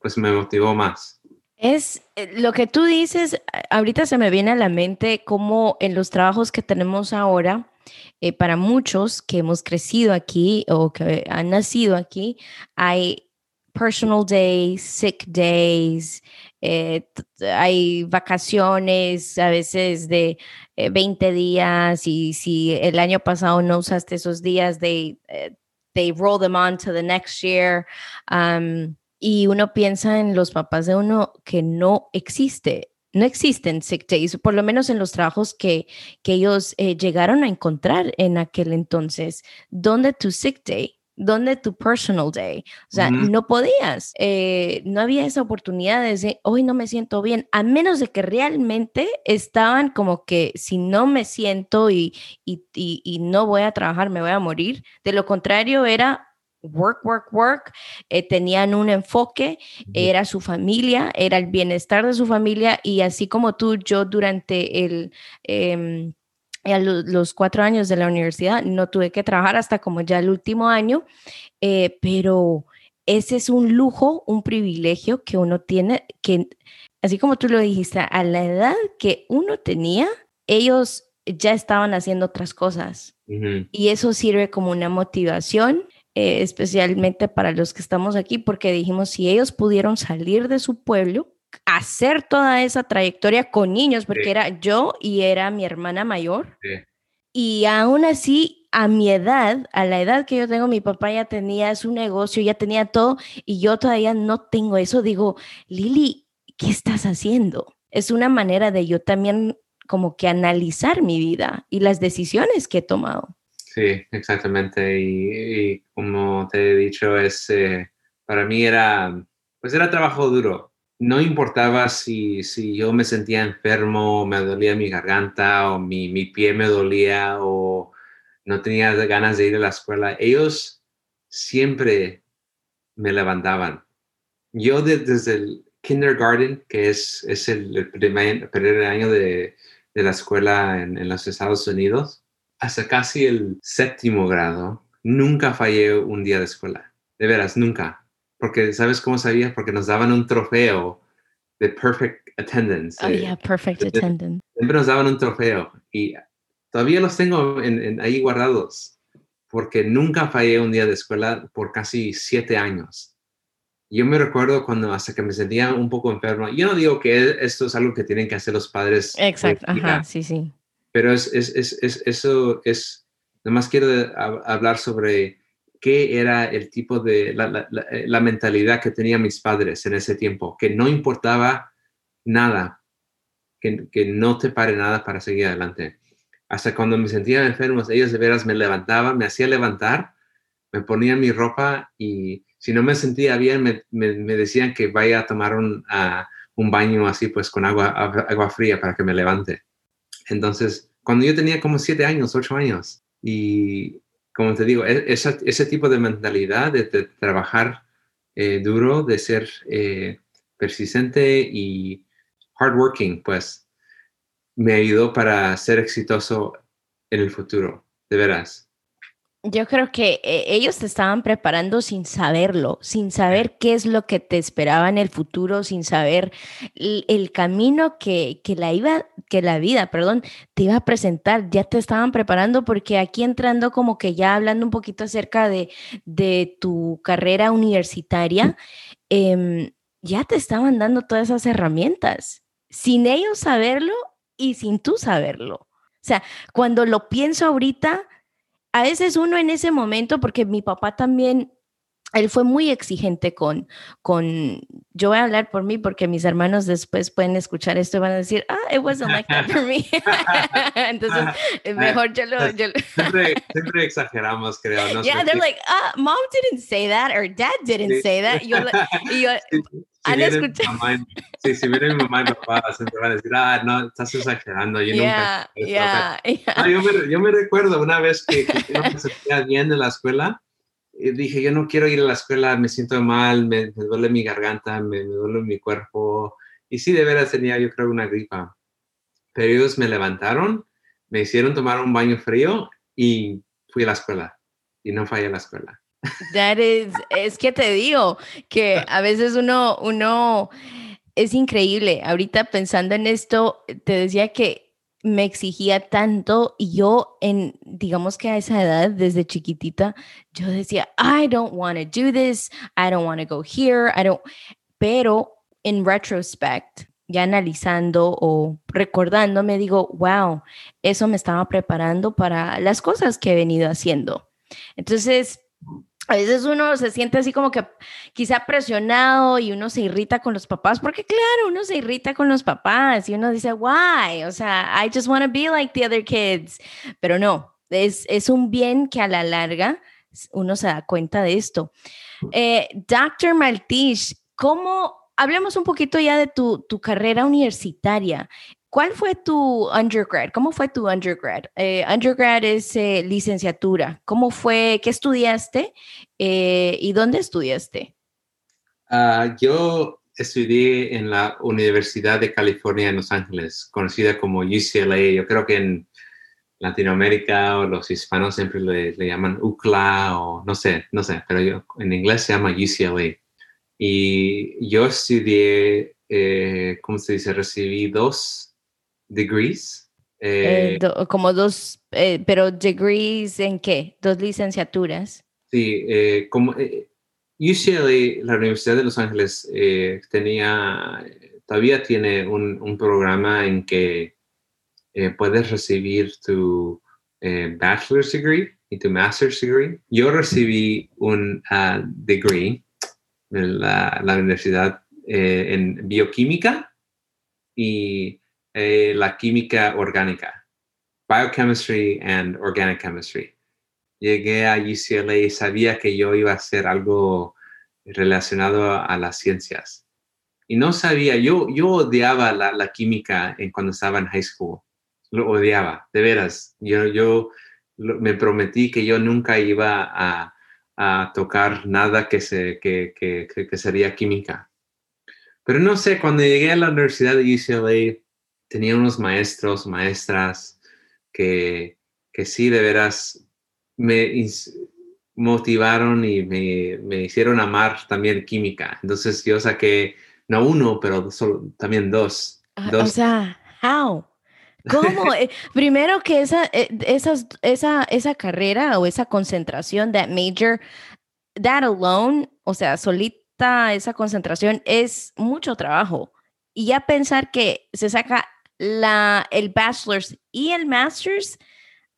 pues me motivó más. Es eh, lo que tú dices, ahorita se me viene a la mente como en los trabajos que tenemos ahora, eh, para muchos que hemos crecido aquí o que han nacido aquí, hay personal days, sick days, eh, hay vacaciones a veces de 20 días y si el año pasado no usaste esos días, they, they roll them on to the next year. Um, y uno piensa en los papás de uno que no existe, no existen sick days, por lo menos en los trabajos que, que ellos eh, llegaron a encontrar en aquel entonces. ¿Dónde tu sick day? ¿Dónde tu personal day? O sea, no podías, eh, no había esa oportunidad de decir, hoy no me siento bien, a menos de que realmente estaban como que si no me siento y, y, y, no voy a trabajar, me voy a morir. De lo contrario, era work, work, work, eh, tenían un enfoque, era su familia, era el bienestar de su familia y así como tú, yo durante el... Em, los cuatro años de la universidad no tuve que trabajar hasta como ya el último año, eh, pero ese es un lujo, un privilegio que uno tiene, que así como tú lo dijiste, a la edad que uno tenía, ellos ya estaban haciendo otras cosas. Y eso sirve como una motivación, eh, especialmente para los que estamos aquí, porque dijimos, si ellos pudieron salir de su pueblo, hacer toda esa trayectoria con niños, porque era yo y era mi hermana mayor. Y aún así, a mi edad, a la edad que yo tengo, mi papá ya tenía su negocio, ya tenía todo, y yo todavía no tengo eso. Digo, Lili, ¿qué estás haciendo? Es una manera de yo también como que analizar mi vida y las decisiones que he tomado. Sí, exactamente. Y, como te he dicho, es, eh, para mí era, pues era trabajo duro no importaba si, si yo me sentía enfermo, me dolía mi garganta o mi, mi pie me dolía o no tenía ganas de ir a la escuela, ellos siempre me levantaban. Yo desde el kindergarten, que es, es el, primer, primer, año de, de la escuela en, en, los Estados Unidos, hasta casi el séptimo grado, nunca fallé un día de escuela. De veras, nunca porque ¿sabes cómo sabía? Porque nos daban un trofeo de perfect attendance. Oh, yeah, perfect attendance. Siempre nos daban un trofeo y todavía los tengo en, ahí guardados porque nunca fallé un día de escuela por casi siete años. Yo me recuerdo cuando hasta que me sentía un poco enfermo. Yo no digo que esto es algo que tienen que hacer los padres. Exacto, ajá, sí, sí. Pero es, es, es, eso es, más quiero hablar sobre qué era el tipo de eh, la, mentalidad que tenían mis padres en ese tiempo, que no importaba nada, que, no te pare nada para seguir adelante. Hasta cuando me sentía enfermo, ellos de veras me levantaban, me hacían levantar, me ponían mi ropa y si no me sentía bien, me, decían que vaya a tomar un, baño así, pues con agua fría para que me levante. Entonces, cuando yo tenía como siete años, ocho años, y como te digo, e, ese tipo de mentalidad de, trabajar eh, duro, de ser eh, persistente y hardworking, pues me ayudó para ser exitoso en el futuro, de veras. Yo creo que eh, ellos te estaban preparando sin saberlo, sin saber qué es lo que te esperaba en el futuro, sin saber el, camino que, la iba, que la vida, perdón, te iba a presentar. Ya te estaban preparando porque aquí entrando como que ya hablando un poquito acerca de, tu carrera universitaria, em, ya te estaban dando todas esas herramientas, sin ellos saberlo y sin tú saberlo. O sea, cuando lo pienso ahorita, a veces uno en ese momento, porque mi papá también, él fue muy exigente con, con, yo voy a hablar por mí porque mis hermanos después pueden escuchar esto y van a decir, ah, it wasn't like that for me. Entonces, eh, mejor yo lo... Yo siempre, siempre, exageramos, creo. ¿no? Yeah, they're like, ah, mom didn't say that or dad didn't say that. Y yo, y yo ¿Han escuchado? sí, si viene mi mamá y mi papá, siempre van a decir, ah, no, estás exagerando. Yo nunca. yo, me, yo, me, recuerdo una vez que, no me sentía bien en la escuela y dije, yo no quiero ir a la escuela, me siento mal, me, duele mi garganta, me, duele mi cuerpo. Y sí, de veras tenía, yo creo, una gripa. Pero ellos me levantaron, me hicieron tomar un baño frío y fui a la escuela. Y no fallé a la escuela. That is, es que te digo que a veces uno, uno es increíble. Ahorita pensando en esto, te decía que me exigía tanto y yo en, digamos que a esa edad, desde chiquitita, yo decía, I don't want to do this, I don't want to go here, I don't, pero en retrospect, ya analizando o recordando, me digo, wow, eso me estaba preparando para las cosas que he venido haciendo. Entonces, a veces uno se siente así como que quizá presionado y uno se irrita con los papás, porque claro, uno se irrita con los papás y uno dice, why? O sea, I just want to be like the other kids. Pero no, es, es un bien que a la larga uno se da cuenta de esto. Eh, Doctor Maltish, ¿cómo, hablemos un poquito ya de tu, tu carrera universitaria. ¿Cuál fue tu undergrad? ¿Cómo fue tu undergrad? Eh, undergrad es eh, licenciatura. ¿Cómo fue? ¿Qué estudiaste? Eh, ¿Y dónde estudiaste? Ah, yo estudié en la Universidad de California en Los Ángeles, conocida como UCLA. Yo creo que en Latinoamérica o los hispanos siempre le, le llaman UCLA o no sé, no sé, pero yo, en inglés se llama UCLA. Y yo estudié, ¿cómo se dice? Recibí dos degrees. Eh, eh, como dos, eh, pero degrees en qué? Dos licenciaturas. Sí, como UCLA, la Universidad de Los Ángeles, tenía, todavía tiene un, un programa en que puedes recibir tu bachelor's degree y tu master's degree. Yo recibí un uh, degree en la, la universidad en bioquímica y eh, la química orgánica, biochemistry and organic chemistry. Llegué a UCLA y sabía que yo iba a hacer algo relacionado a las ciencias. Y no sabía, yo, yo odiaba la, la química en cuando estaba en high school. Lo odiaba, de veras. Yo, yo me prometí que yo nunca iba a, a tocar nada que, se, que, que, que, sería química. Pero no sé, cuando llegué a la Universidad de UCLA, tenía unos maestros, maestras que, que sí, de veras, me motivaron y me, me, hicieron amar también química. Entonces yo saqué, no uno, pero solo, también dos. Ah, dos. O sea, how? ¿Cómo? Eh, primero que esa, eh, esas, esa, esa carrera o esa concentración, that major, that alone, o sea, solita esa concentración es mucho trabajo. Y ya pensar que se saca la, el bachelor's y el master's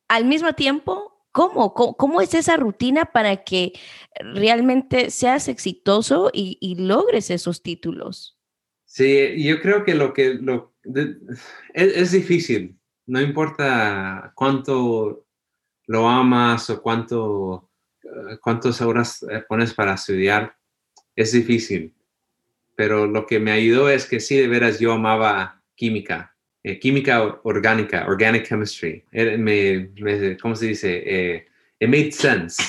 al mismo tiempo? ¿Cómo? ¿Cómo, es esa rutina para que realmente seas exitoso y, logres esos títulos? Sí, yo creo que lo que lo, es, difícil. No importa cuánto lo amas o cuánto, eh, cuántas horas eh, pones para estudiar, es difícil. Pero lo que me ayudó es que sí, de veras, yo amaba química eh, química orgánica, organic chemistry. me, ¿Cómo se dice? Eh, it made sense.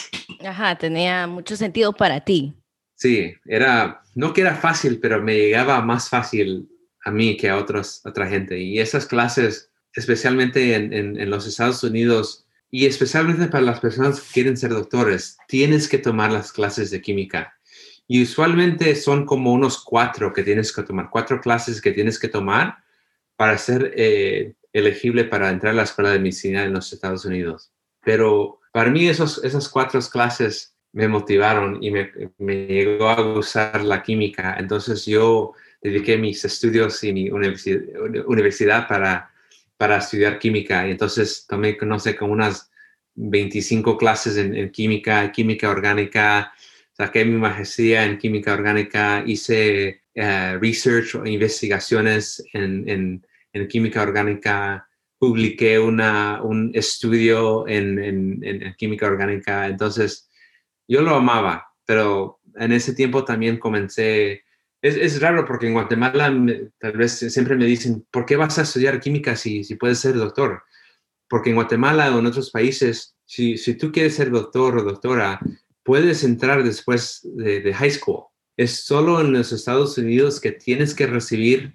Ajá, tenía mucho sentido para ti. Sí, era, no que era fácil, pero me llegaba más fácil a mí que a otros, otra gente. Y esas clases, especialmente en, en, en los Estados Unidos, y especialmente para las personas que quieren ser doctores, tienes que tomar las clases de química. Y usualmente son como unos cuatro que tienes que tomar, cuatro clases que tienes que tomar para ser eh, elegible para entrar a la escuela de medicina en los Estados Unidos. Pero para mí esos, esas cuatro clases me motivaron y me, me llegó a gustar la química. Entonces yo dediqué mis estudios y mi universidad, universidad para, para estudiar química. Y entonces tomé, no sé, como unas 25 clases en, química, química orgánica, saqué mi maestría en química orgánica, hice uh, research o investigaciones en, en, en química orgánica, publiqué una, un estudio en, química orgánica, entonces yo lo amaba, pero en ese tiempo también comencé, es, raro porque en Guatemala tal vez siempre me dicen, ¿por qué vas a estudiar química si, si puedes ser doctor? Porque en Guatemala o en otros países, si, si tú quieres ser doctor o doctora, puedes entrar después de, de high school. Es solo en los Estados Unidos que tienes que recibir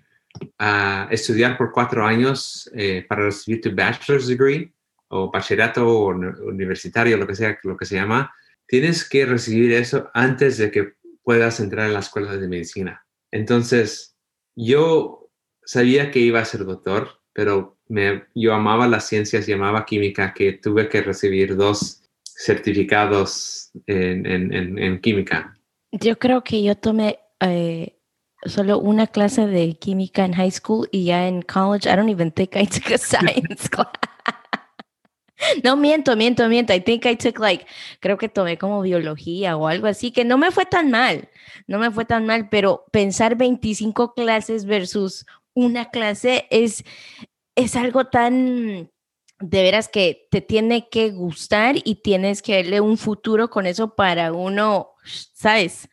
a estudiar por cuatro años eh, para recibir tu bachelor's degree o bachillerato universitario, lo que sea, lo que se llama, tienes que recibir eso antes de que puedas entrar en la escuela de medicina. Entonces, yo sabía que iba a ser doctor, pero me, yo amaba las ciencias y amaba química, que tuve que recibir dos certificados en, en, en, química. Yo creo que yo tomé eh, solo una clase de química en high school y ya en college, I don't even think I took a science class. No miento, miento, miento. I think I took like, creo que tomé como biología o algo así, que no me fue tan mal, no me fue tan mal, pero pensar 25 clases versus una clase es, es algo tan de veras que te tiene que gustar y tienes que darle un futuro con eso para uno, ¿sabes?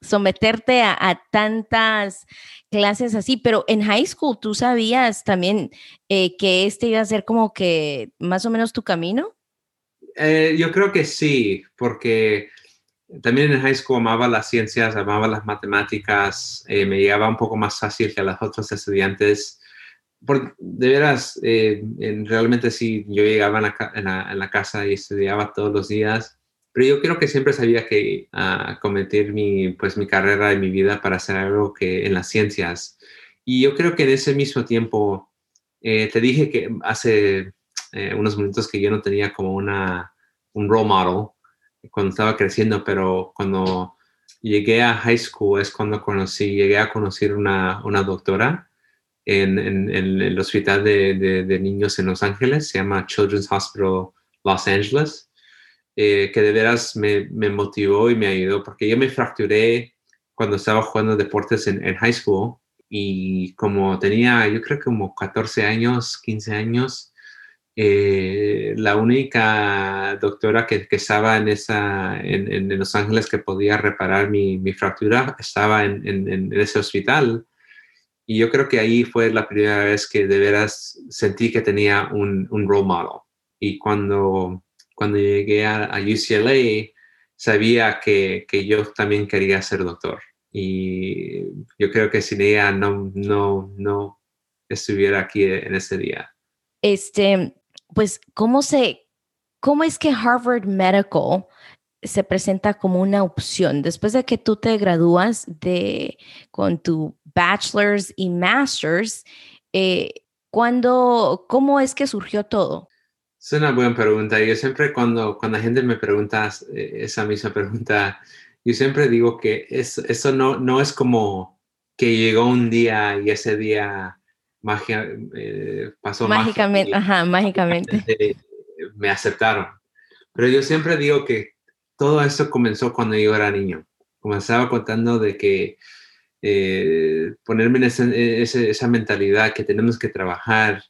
Someterte a, tantas clases así, pero en high school tú sabías también eh, que este iba a ser como que más o menos tu camino. Eh, yo creo que sí, porque también en high school amaba las ciencias, amaba las matemáticas, eh, me llegaba un poco más fácil que a los otros estudiantes. de veras, eh, realmente sí, yo llegaba en la, casa y estudiaba todos los días, pero yo creo que siempre sabía que uh, cometer mi, pues, mi carrera y mi vida para hacer algo que en las ciencias. Y yo creo que en ese mismo tiempo, eh, te dije que hace unos minutos que yo no tenía como una, un role model cuando estaba creciendo, pero cuando llegué a high school es cuando conocí, llegué a conocer una, una doctora en, en, el hospital de, de, niños en Los Ángeles, se llama Children's Hospital Los Angeles, eh, que de veras me, me, motivó y me ayudó, porque yo me fracturé cuando estaba jugando deportes en, en high school y como tenía, yo creo que como 14 años, 15 años, eh, la única doctora que, estaba en, esa, en, Los Ángeles que podía reparar mi, fractura estaba en, ese hospital. Y yo creo que ahí fue la primera vez que de veras sentí que tenía un, un role model. Y cuando, cuando llegué a, UCLA, sabía que, que, yo también quería ser doctor. Y yo creo que sin ella no, no, no estuviera aquí en ese día. Este, pues, ¿cómo se, cómo es que Harvard Medical se presenta como una opción después de que tú te gradúas de, con tu bachelor's y master's? Eh, ¿Cómo es que surgió todo? Es una buena pregunta. Yo siempre cuando, cuando la gente me pregunta eh, esa misma pregunta, yo siempre digo que eso no, no es como que llegó un día y ese día magia, eh, pasó mágicamente, ajá, mágicamente. Me aceptaron. Pero yo siempre digo que todo esto comenzó cuando yo era niño. Como estaba contando de que eh, ponerme en esa mentalidad que tenemos que trabajar,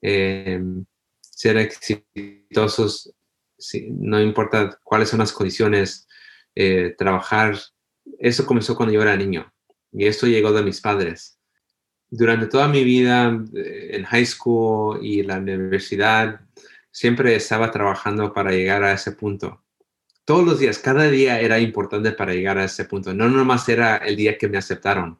em, ser exitosos, no importa cuáles son las condiciones, eh, trabajar, eso comenzó cuando yo era niño. Y esto llegó de mis padres durante toda mi vida eh, en high school y la universidad, siempre estaba trabajando para llegar a ese punto. Todos los días, cada día era importante para llegar a ese punto. No nomás era el día que me aceptaron.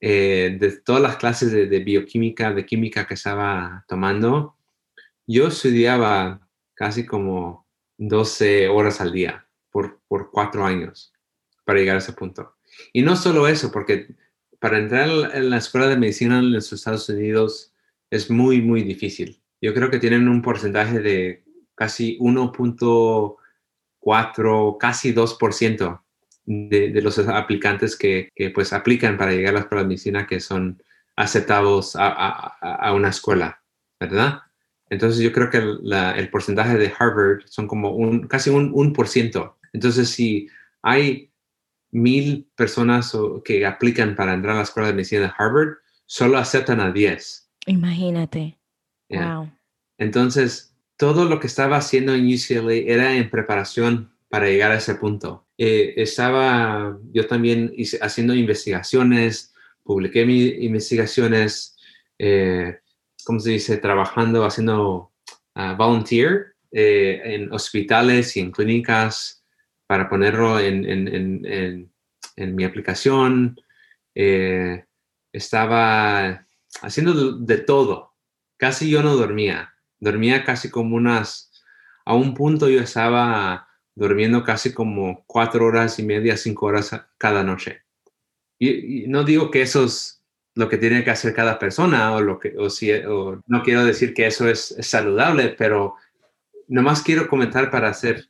Eh, de todas las clases de, bioquímica, de química que estaba tomando, yo estudiaba casi como 12 horas al día por, por cuatro años para llegar a ese punto. Y no solo eso, porque para entrar en la escuela de medicina en los Estados Unidos es muy, muy difícil. Yo creo que tienen un porcentaje de casi 1.4, casi 2% de, de los aplicantes que, que, pues aplican para llegar a la escuela de medicina que son aceptados a, a, una escuela, ¿verdad? Entonces yo creo que el porcentaje de Harvard son como un, casi un, un por ciento. Entonces si hay mil personas que aplican para entrar a la escuela de medicina de Harvard, solo aceptan a 10. Imagínate. Wow. Entonces, todo lo que estaba haciendo en UCLA era en preparación para llegar a ese punto. Eh, estaba yo también haciendo investigaciones, publiqué mis investigaciones, eh, ¿cómo se dice? Trabajando, haciendo uh, volunteer eh, en hospitales y en clínicas para ponerlo en, en, en, mi aplicación. Eh, estaba haciendo de, todo. Casi yo no dormía. Dormía casi como unas... A un punto yo estaba durmiendo casi como cuatro horas y media, cinco horas cada noche. Y, no digo que eso es lo que tiene que hacer cada persona o lo que o si o no quiero decir que eso es, es saludable, pero nomás quiero comentar para hacer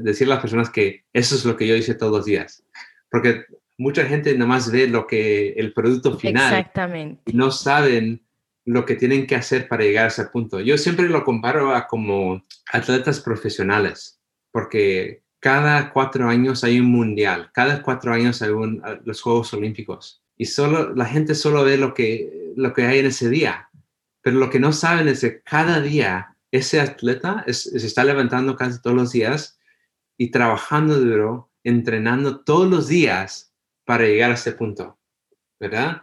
decir a las personas que eso es lo que yo hice todos los días. Porque mucha gente nomás ve lo que el producto final Exactamente. y no saben lo que tienen que hacer para llegar a ese punto. Yo siempre lo comparo a como atletas profesionales, porque cada cuatro años hay un mundial, cada cuatro años hay un, los Juegos Olímpicos y solo la gente solo ve lo que, lo que hay en ese día, Pero lo que no saben es que cada día ese atleta se está levantando casi todos los días y trabajando duro, entrenando todos los días para llegar a ese punto, ¿verdad?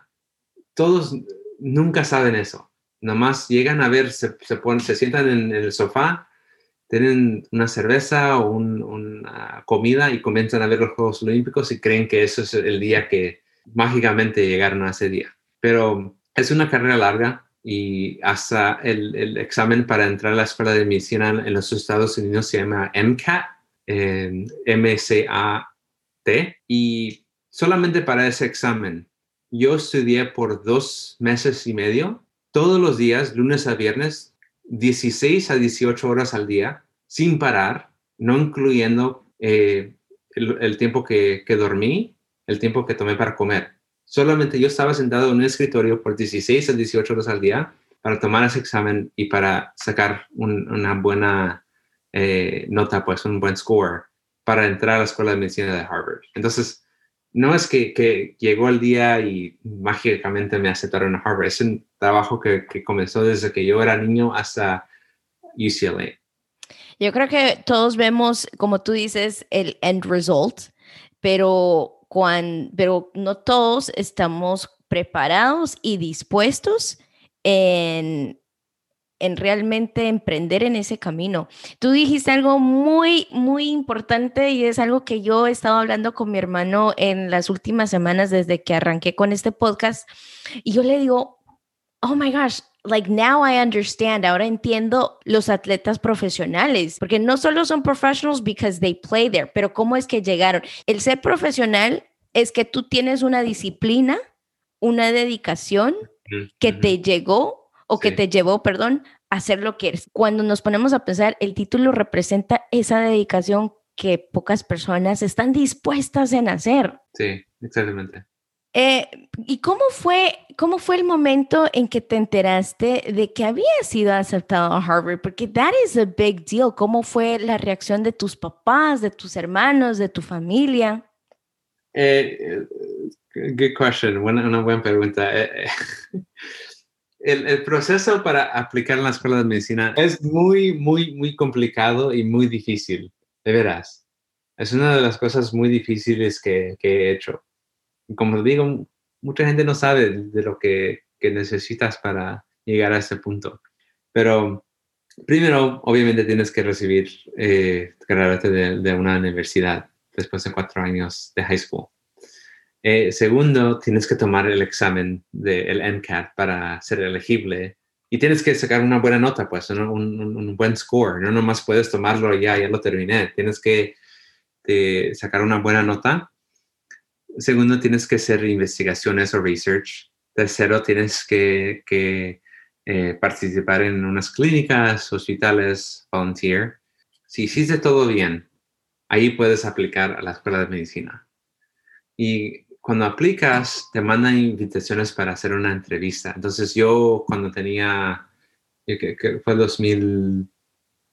Todos nunca saben eso. Nomás llegan a ver, se, se, ponen, se sientan en, el sofá, tienen una cerveza o una comida y comienzan a ver los Juegos Olímpicos y creen que eso es el día que mágicamente llegaron a ese día. Pero es una carrera larga, y hasta el, examen para entrar a la escuela de medicina en los Estados Unidos se llama MCAT, M-C-A-T, y solamente para ese examen yo estudié por dos meses y medio, todos los días, lunes a viernes, 16 a 18 horas al día, sin parar, no incluyendo eh, el, tiempo que dormí, el tiempo que tomé para comer solamente yo estaba sentado en un escritorio por 16 a 18 horas al día para tomar ese examen y para sacar una buena eh, nota, pues un buen score para entrar a la Escuela de Medicina de Harvard. Entonces, no es que, llegó el día y mágicamente me aceptaron a Harvard, es un trabajo que, que comenzó desde que yo era niño hasta UCLA. Yo creo que todos vemos, como tú dices, el end result, pero pero no todos estamos preparados y dispuestos en, en realmente emprender en ese camino. Tú dijiste algo muy, muy importante y es algo que yo he estado hablando con mi hermano en las últimas semanas desde que arranqué con este podcast. Y yo le digo, oh my gosh, like now I understand, ahora entiendo los atletas profesionales, porque no solo son professionals because they play there, pero cómo es que llegaron. El ser profesional es que tú tienes una disciplina, una dedicación que te llegó o que te llevó, perdón, a hacer lo que eres. Cuando nos ponemos a pensar, el título representa esa dedicación que pocas personas están dispuestas en hacer. Sí, exactamente. Eh, ¿Y cómo fue, cómo fue el momento en que te enteraste de que había sido aceptado a Harvard? Porque that is a big deal. ¿Cómo fue la reacción de tus papás, de tus hermanos, de tu familia? Eh, good question, buena, una buena pregunta. Eh, el, el, proceso para aplicar en la escuela de medicina es muy, muy, muy complicado y muy difícil, de veras. Es una de las cosas muy difíciles que, que he hecho como digo, mucha gente no sabe de lo que, necesitas para llegar a ese punto. Pero primero, obviamente, tienes que recibir eh, de, de, una universidad después de cuatro años de high school. Eh, segundo, tienes que tomar el examen del MCAT para ser elegible y tienes que sacar una buena nota, pues, un, buen score. No nomás puedes tomarlo ya, ya lo terminé. Tienes que eh, sacar una buena nota Segundo, tienes que hacer investigaciones o research. Tercero, tienes que, eh, participar en unas clínicas, hospitales, volunteer. Si hiciste todo bien, ahí puedes aplicar a la escuela de medicina. Y cuando aplicas, te mandan invitaciones para hacer una entrevista. Entonces yo cuando tenía, que, fue 2000,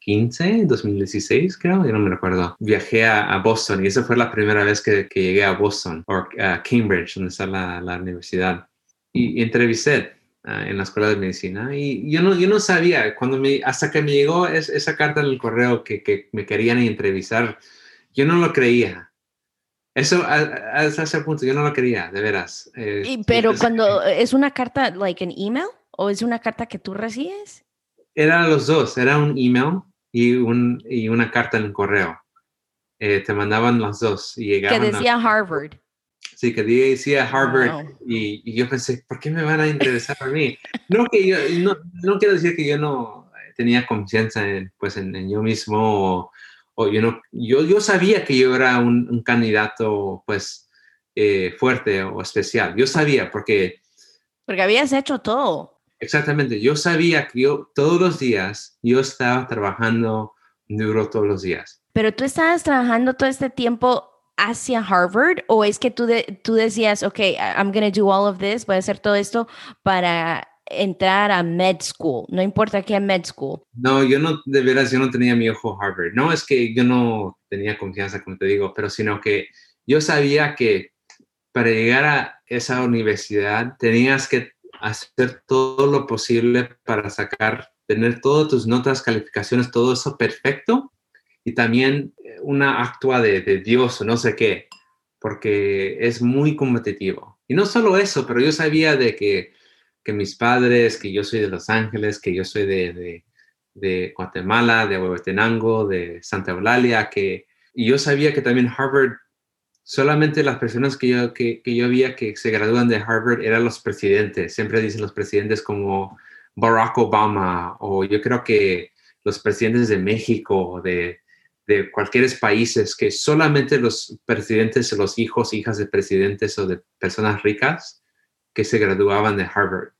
2015, 2016 creo, yo no me recuerdo, viajé a, Boston y esa fue la primera vez que, llegué a Boston o a Cambridge, donde está la, universidad. Y, entrevisté ah, en la escuela de medicina y yo no, yo no sabía, cuando me, hasta que me llegó esa carta en el correo que, me querían entrevistar, yo no lo creía. Eso hasta ese punto yo no lo quería, de veras. Eh, pero cuando es una carta, like an email, o es una carta que tú recibes? Eran los dos, era un email y, un, y una carta en el correo. Eh, te mandaban las dos y llegaban. Que decía Harvard. Sí, que decía Harvard y, y, yo pensé, ¿por qué me van a interesar a mí? No, que yo, no, no quiero decir que yo no tenía confianza en, pues, en, yo mismo o, yo, no, yo, yo sabía que yo era un, un candidato pues eh, fuerte o especial. Yo sabía porque... Porque habías hecho todo. Exactamente, yo sabía que yo todos los días, yo estaba trabajando duro todos los días. Pero tú estabas trabajando todo este tiempo hacia Harvard o es que tú, tú decías, ok, I'm going to do all of this, voy a hacer todo esto para entrar a med school, no importa qué med school. No, yo no, de veras, yo no tenía mi ojo Harvard. No es que yo no tenía confianza, como te digo, pero sino que yo sabía que para llegar a esa universidad tenías que hacer todo lo posible para sacar, tener todas tus notas, calificaciones, todo eso perfecto y también una actua de, Dios o no sé qué, porque es muy competitivo. Y no solo eso, pero yo sabía de que, que mis padres, que yo soy de Los Ángeles, que yo soy de, de, de Guatemala, de Huehuetenango, de Santa Eulalia, que, y yo sabía que también Harvard solamente las personas que yo, que, que yo veía que se gradúan de Harvard eran los presidentes. Siempre dicen los presidentes como Barack Obama o yo creo que los presidentes de México, de, de cualquier países, que solamente los presidentes, los hijos, hijas de presidentes o de personas ricas que se graduaban de Harvard.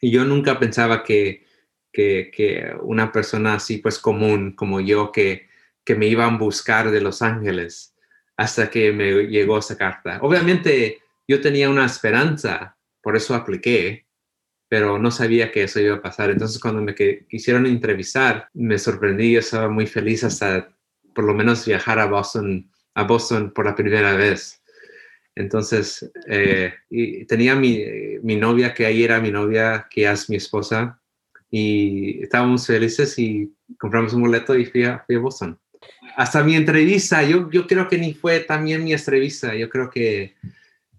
Y yo nunca pensaba que, que, que una persona así pues común como yo que, que me iban a buscar de Los Ángeles hasta que me llegó esa carta. Obviamente yo tenía una esperanza, por eso apliqué, pero no sabía que eso iba a pasar. Entonces cuando me quisieron entrevistar, me sorprendí, yo estaba muy feliz hasta por lo menos viajar a Boston, a Boston por la primera vez. Entonces, eh, y tenía mi, mi, novia, que ahí era mi novia, que ya es mi esposa, y estábamos felices y compramos un boleto y fui a, fui a Boston hasta mi entrevista, yo, yo creo que ni fue también mi entrevista, yo creo que,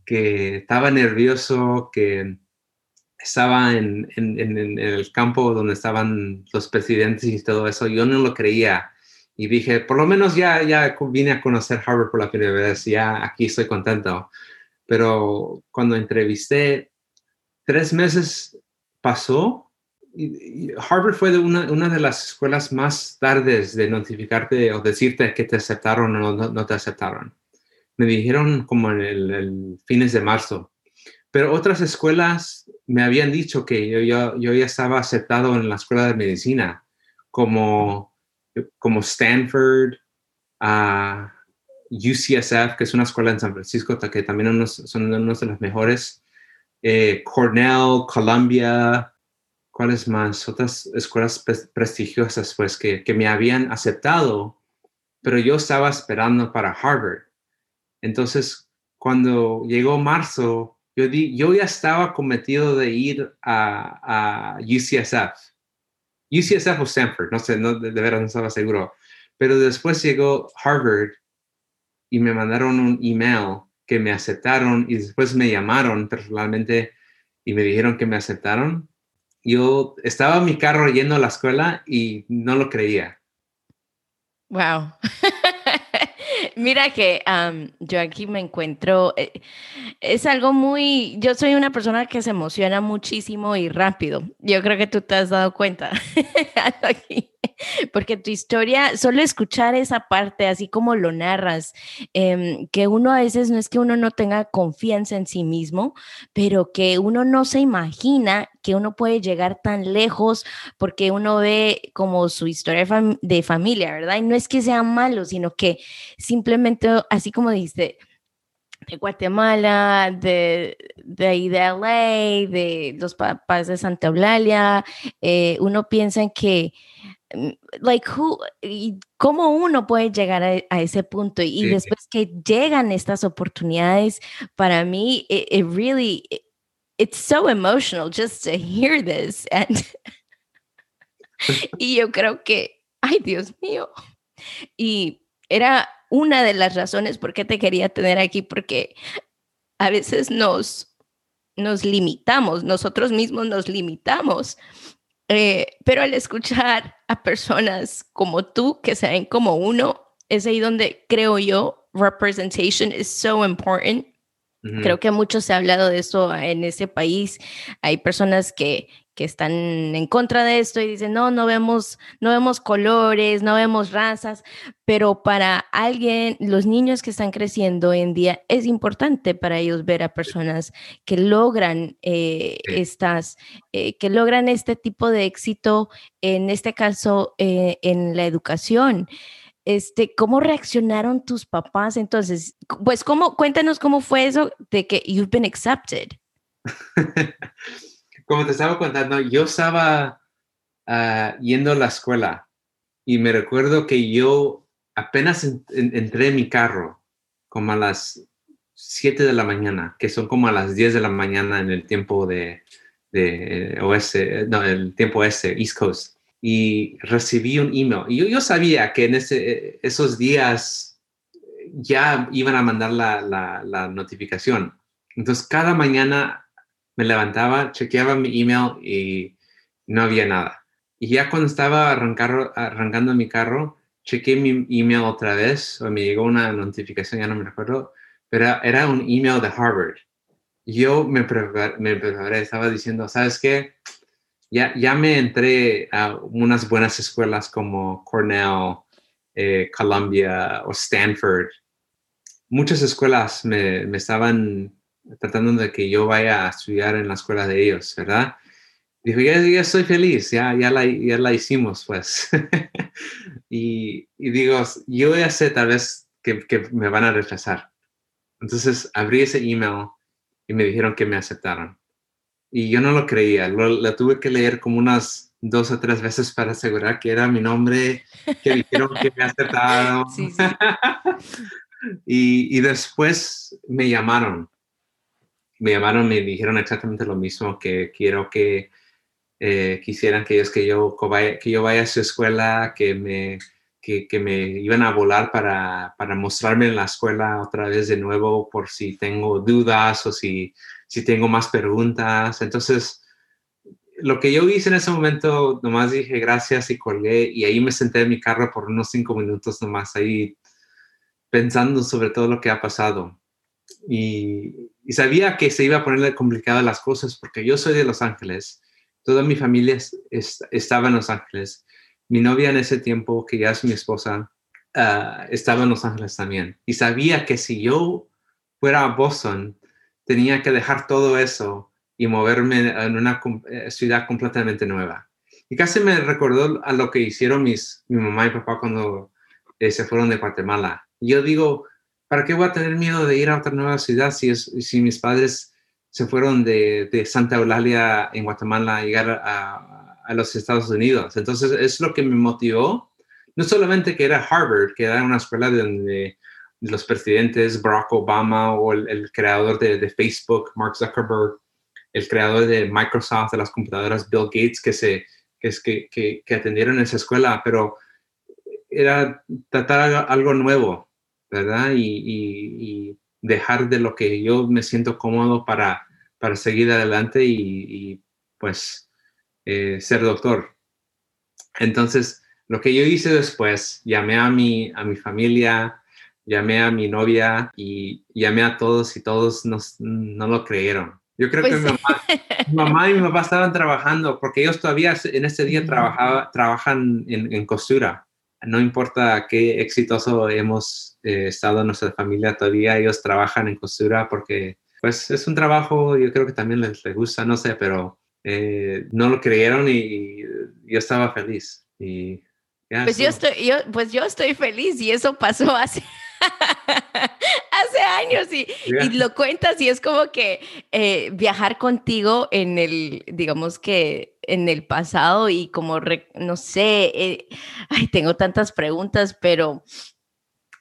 que estaba nervioso, que estaba en, en, el campo donde estaban los presidentes y todo eso, yo no lo creía. Y dije, por lo menos ya, ya vine a conocer Harvard por la primera vez, ya aquí estoy contento. Pero cuando entrevisté, tres meses pasó Harvard fue una, de las escuelas más tardes de notificarte o decirte que te aceptaron o no, te aceptaron. Me dijeron como en el, fines de marzo. Pero otras escuelas me habían dicho que yo, ya estaba aceptado en la escuela de medicina, como, como Stanford, uh, UCSF, que es una escuela en San Francisco, que también son unos de los mejores, eh, Cornell, Columbia, ¿cuáles más? Otras escuelas prestigiosas, pues, que, que, me habían aceptado, pero yo estaba esperando para Harvard. Entonces, cuando llegó marzo, yo, di, yo ya estaba cometido de ir a, a UCSF. UCSF o Stanford, no sé, no, de, de verdad no estaba seguro. Pero después llegó Harvard y me mandaron un email que me aceptaron y después me llamaron personalmente y me dijeron que me aceptaron yo estaba en mi carro yendo a la escuela y no lo creía. Wow. Mira que yo aquí me encuentro, eh, es algo muy, yo soy una persona que se emociona muchísimo y rápido. Yo creo que tú te has dado cuenta aquí, porque tu historia, solo escuchar esa parte, así como lo narras, em, que uno a veces no es que uno no tenga confianza en sí mismo, pero que uno no se imagina que uno puede llegar tan lejos porque uno ve como su historia de, familia, ¿verdad? Y no es que sea malo, sino que simplemente, así como dice, de Guatemala, de, de de LA, de los papás de Santa Eulalia, eh, uno piensa en que, like, who, ¿cómo uno puede llegar a, ese punto? Y después que llegan estas oportunidades, para mí, it, really, it's so emotional just to hear this. And y yo creo que, ay, Dios mío. Y era una de las razones por qué te quería tener aquí, porque a veces nos, nos limitamos, nosotros mismos nos limitamos, eh, pero al escuchar a personas como tú, que se ven como uno, es ahí donde creo yo, representation is so important. Creo que mucho se ha hablado de eso en ese país. Hay personas que, que están en contra de esto y dicen, no, no vemos, no vemos colores, no vemos razas, pero para alguien, los niños que están creciendo hoy en día, es importante para ellos ver a personas que logran eh, estas, eh, que logran este tipo de éxito, en este caso, eh, en la educación. Este, ¿cómo reaccionaron tus papás entonces? Pues, ¿cómo, cuéntanos cómo fue eso de que you've been accepted. como te estaba contando, yo estaba uh, yendo a la escuela y me recuerdo que yo apenas en, en, entré en mi carro, como a las 7 de la mañana, que son como a las 10 de la mañana en el tiempo de, de oeste, no, el tiempo este, East Coast. Y recibí un email. Y yo, sabía que en ese, esos días ya iban a mandar la, la, la notificación. Entonces, cada mañana me levantaba, chequeaba mi email y no había nada. Y ya cuando estaba arrancar, arrancando mi carro, chequeé mi email otra vez, o me llegó una notificación, ya no me recuerdo, pero era un email de Harvard. Yo me preparé, me preparé estaba diciendo, ¿sabes qué? Ya, ya me entré a unas buenas escuelas como Cornell, eh, Columbia o Stanford. Muchas escuelas me, me estaban tratando de que yo vaya a estudiar en la escuela de ellos, ¿verdad? Dijo, ya, ya estoy feliz, ya, ya, la, ya la hicimos, pues. y, y, digo, yo ya sé tal vez que, que, me van a rechazar. Entonces abrí ese email y me dijeron que me aceptaron. Y yo no lo creía, lo, tuve que leer como unas dos o tres veces para asegurar que era mi nombre, que dijeron que me aceptaron. Sí, sí. y, y después me llamaron me llamaron me dijeron exactamente lo mismo, que quiero que eh, quisieran que ellos que yo, que yo vaya a su escuela, que me, que, que me iban a volar para, para, mostrarme en la escuela otra vez de nuevo por si tengo dudas o si, si tengo más preguntas. Entonces, lo que yo hice en ese momento, nomás dije gracias y colgué y ahí me senté en mi carro por unos cinco minutos nomás ahí pensando sobre todo lo que ha pasado. Y, y sabía que se iba a ponerle complicadas las cosas porque yo soy de Los Ángeles toda mi familia estaba en Los Ángeles. Mi novia en ese tiempo, que ya es mi esposa, ah, estaba en Los Ángeles también. Y sabía que si yo fuera a Boston, tenía que dejar todo eso y moverme en una eh, ciudad completamente nueva. Y casi me recordó a lo que hicieron mis, mi mamá y papá cuando eh, se fueron de Guatemala. Yo digo, ¿para qué voy a tener miedo de ir a otra nueva ciudad si, mis padres se fueron de, Santa Eulalia en Guatemala a llegar a, los Estados Unidos. Entonces es lo que me motivó, no solamente que era Harvard, que era una escuela donde los presidentes, Barack Obama o el, creador de, Facebook, Mark Zuckerberg, el creador de Microsoft, de las computadoras, Bill Gates, que, se, que, que, que atendieron esa escuela, pero era tratar algo nuevo, ¿verdad? y dejar de lo que yo me siento cómodo para, para seguir adelante y, pues eh, ser doctor. Entonces, lo que yo hice después, llamé a mi, a mi familia, llamé a mi novia y llamé a todos y todos no lo creyeron. Yo creo que pues mi mamá, y mi papá estaban trabajando porque ellos todavía en ese día trabajaba, trabajan en, en costura. No importa qué exitoso hemos eh, estado en nuestra familia todavía, ellos trabajan en costura porque pues es un trabajo, yo creo que también les, gusta, no sé, pero eh, no lo creyeron y, yo estaba feliz. Y, pues, yo estoy, yo, pues yo estoy feliz y eso pasó hace, hace años y, y, lo cuentas y es como que eh, viajar contigo en el, digamos que en el pasado y como, no sé, ay, tengo tantas preguntas, pero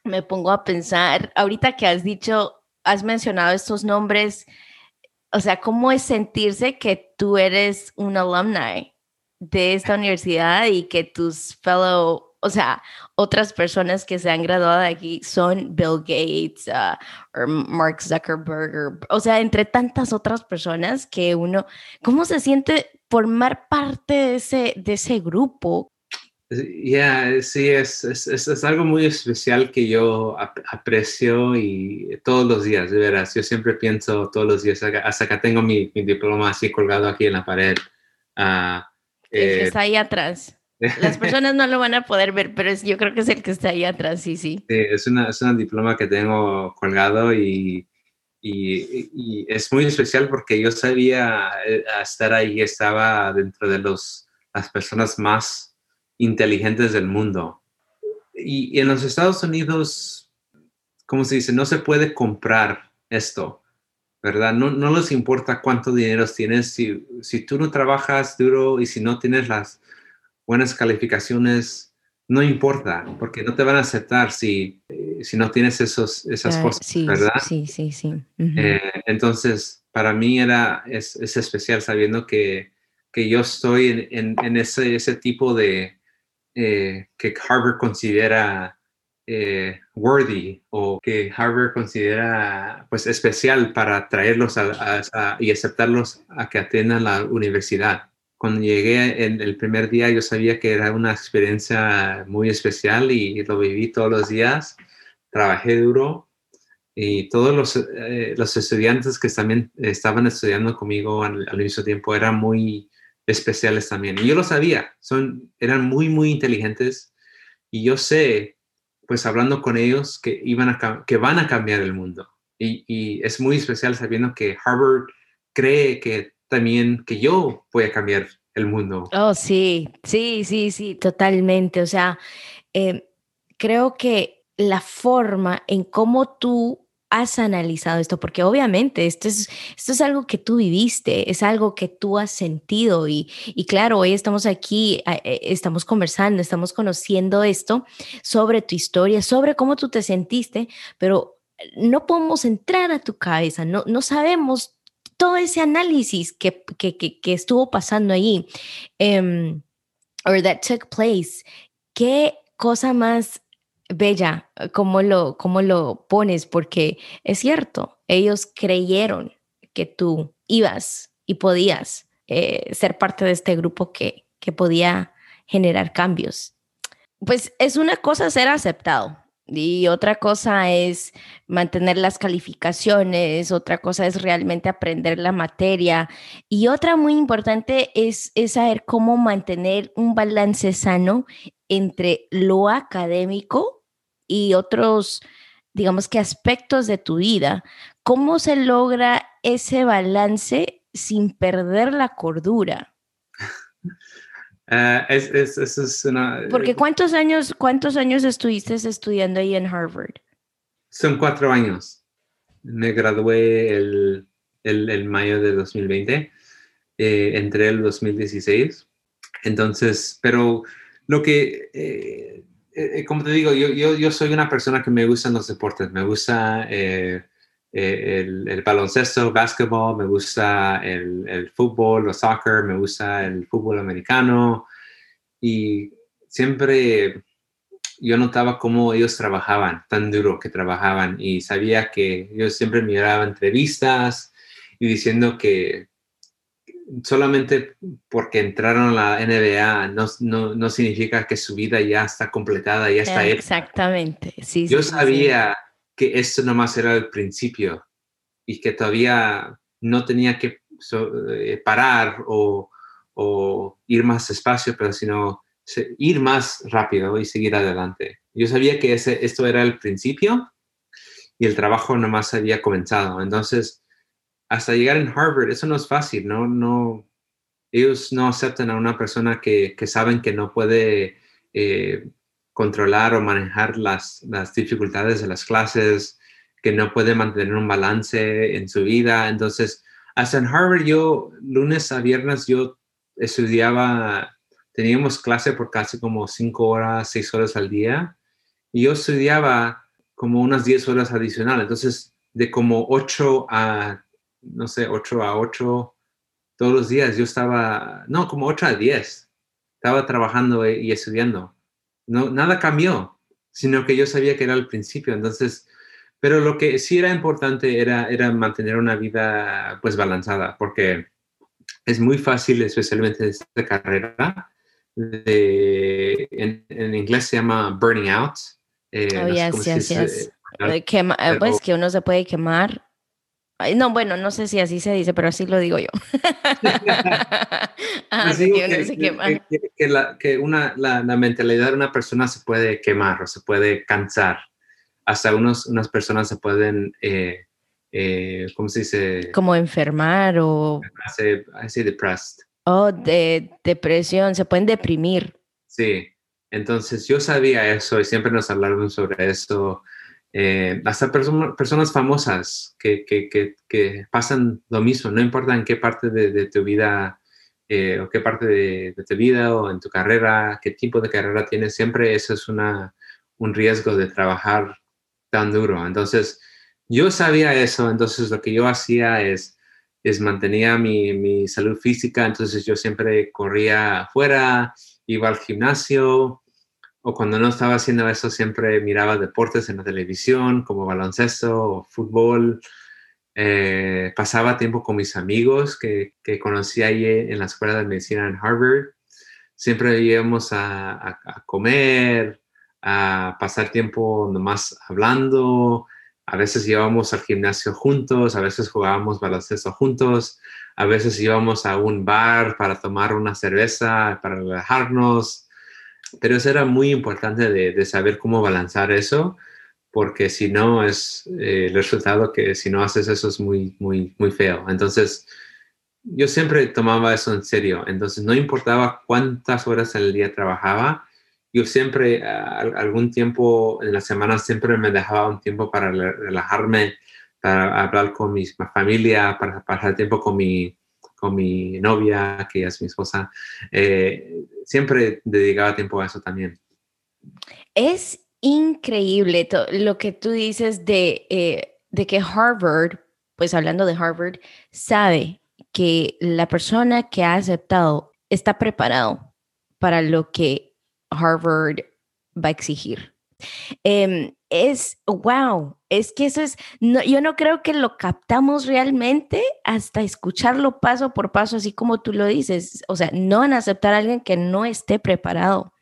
me pongo a pensar, ahorita que has dicho, has mencionado estos nombres, o sea, ¿cómo es sentirse que tú eres un alumni de esta universidad y que tus fellow, o sea, otras personas que se han graduado de aquí son Bill Gates o uh, Mark Zuckerberg, o sea, entre tantas otras personas que uno, ¿cómo se siente formar parte de ese, de ese grupo? Ya, sí, es, es, es, algo muy especial que yo aprecio y todos los días, de veras. Yo siempre pienso todos los días, hasta que tengo mi, mi diploma así colgado aquí en la pared. Uh, que está ahí atrás. Las personas no lo van a poder ver, pero es, yo creo que es el que está ahí atrás, sí, sí. sí es, una, es un diploma que tengo colgado y, y, y, es muy especial porque yo sabía eh, estar ahí, estaba dentro de los, las personas más inteligentes del mundo. Y, en los Estados Unidos, como se dice, no se puede comprar esto, ¿verdad? No, no les importa cuánto dinero tienes. Si, si tú no trabajas duro y si no tienes las buenas calificaciones, no importa, porque no te van a aceptar si, eh, si no tienes esos, esas cosas, ¿verdad? Sí, sí, sí. Eh, entonces, para mí era, es, especial sabiendo que, que yo estoy en, en, ese, ese, tipo de, eh, que Harvard considera worthy o que Harvard considera pues especial para traerlos y aceptarlos a que atiendan la universidad cuando llegué en el primer día yo sabía que era una experiencia muy especial y lo viví todos los días. Trabajé duro y todos los, eh, los estudiantes que también estaban estudiando conmigo al, mismo tiempo eran muy especiales también. Y yo lo sabía, son, eran muy, muy inteligentes y yo sé, pues hablando con ellos, que, iban a, que van a cambiar el mundo. Y, y es muy especial sabiendo que Harvard cree que también que yo voy a cambiar el mundo. Oh, sí, sí, sí, sí, totalmente. O sea, em, creo que la forma en cómo tú has analizado esto, porque obviamente esto es, esto es algo que tú viviste, es algo que tú has sentido y, y claro, hoy estamos aquí, eh, estamos conversando, estamos conociendo esto sobre tu historia, sobre cómo tú te sentiste, pero no podemos entrar a tu cabeza, no, no sabemos todo ese análisis que, estuvo pasando ahí, um, or that took place, qué cosa más bella, cómo lo, cómo lo pones, porque es cierto, ellos creyeron que tú ibas y podías eh, ser parte de este grupo que, que podía generar cambios. Pues es una cosa ser aceptado, y otra cosa es mantener las calificaciones, otra cosa es realmente aprender la materia y otra muy importante es, saber cómo mantener un balance sano entre lo académico y otros, digamos que aspectos de tu vida. ¿Cómo se logra ese balance sin perder la cordura? Uh, es, es, es, una... Porque ¿cuántos años, ¿cuántos años estuviste estudiando ahí en Harvard? Son cuatro años. Me gradué el, el, el mayo de 2020. Eh, entré el 2016. Entonces, pero lo que, eh, eh, como te digo, yo, yo, yo, soy una persona que me gustan los deportes. Me gusta el, el, baloncesto, básquetbol, me gusta el, el, fútbol, los soccer, me gusta el fútbol americano. Y siempre yo notaba cómo ellos trabajaban, tan duro que trabajaban. Y sabía que yo siempre miraba entrevistas y diciendo que solamente porque entraron a la NBA no, no, no significa que su vida ya está completada, ya está Exactamente, sí. Yo sabía que esto nomás era el principio y que todavía no tenía que eh, parar o, ir más despacio, pero sino ir más rápido y seguir adelante. Yo sabía que ese, esto era el principio y el trabajo nomás había comenzado. Entonces, hasta llegar en Harvard, eso no es fácil, ¿no? no ellos no aceptan a una persona que, saben que no puede eh, controlar o manejar las, las dificultades de las clases, que no puede mantener un balance en su vida. Entonces, hasta en Harvard yo, lunes a viernes, yo estudiaba, teníamos clase por casi como cinco horas, seis horas al día, y yo estudiaba como unas diez horas adicionales. Entonces, de como ocho a, no sé, ocho a ocho todos los días, yo estaba, no, como ocho a diez, estaba trabajando y estudiando no, nada cambió, sino que yo sabía que era el principio. Entonces, pero lo que sí era importante era, era mantener una vida pues balanzada, porque es muy fácil, especialmente en esta carrera, de, en, inglés se llama burning out. Eh, pues que uno se puede quemar no, bueno, no sé si así se dice, pero así lo digo yo. que, una, la, mentalidad de una persona se puede quemar o se puede cansar. Hasta unos, unas personas se pueden, eh, eh, ¿cómo se dice? Como enfermar o... Así depressed. Oh, de depresión, se pueden deprimir. Sí, entonces yo sabía eso y siempre nos hablaron sobre eso eh, hasta personas famosas que, que, pasan lo mismo, no importa en qué parte de, tu vida eh, o qué parte de, tu vida o en tu carrera, qué tipo de carrera tienes, siempre eso es una, un riesgo de trabajar tan duro. Entonces, yo sabía eso, entonces lo que yo hacía es, es mantenía mi, mi salud física, entonces yo siempre corría afuera, iba al gimnasio, o cuando no estaba haciendo eso siempre miraba deportes en la televisión como baloncesto o fútbol eh, pasaba tiempo con mis amigos que, que, conocí ahí en la escuela de medicina en Harvard. Siempre íbamos a, comer, a pasar tiempo nomás hablando. A veces íbamos al gimnasio juntos, a veces jugábamos baloncesto juntos, a veces íbamos a un bar para tomar una cerveza, para relajarnos. Pero eso era muy importante de, de saber cómo balanzar eso porque si no es eh, el resultado que si no haces eso es muy, muy, muy feo. Entonces, yo siempre tomaba eso en serio. Entonces, no importaba cuántas horas al día trabajaba, yo siempre, algún tiempo en la semana, siempre me dejaba un tiempo para relajarme, para hablar con mi familia, para pasar tiempo con mi, con mi novia, que es mi esposa. Eh, siempre dedicaba tiempo a eso también. Es increíble lo que tú dices de, eh, de que Harvard, pues hablando de Harvard, sabe que la persona que ha aceptado está preparado para lo que Harvard va a exigir. Em, es, wow, es que eso es, no, yo no creo que lo captamos realmente hasta escucharlo paso por paso, así como tú lo dices. O sea, no a aceptar a alguien que no esté preparado.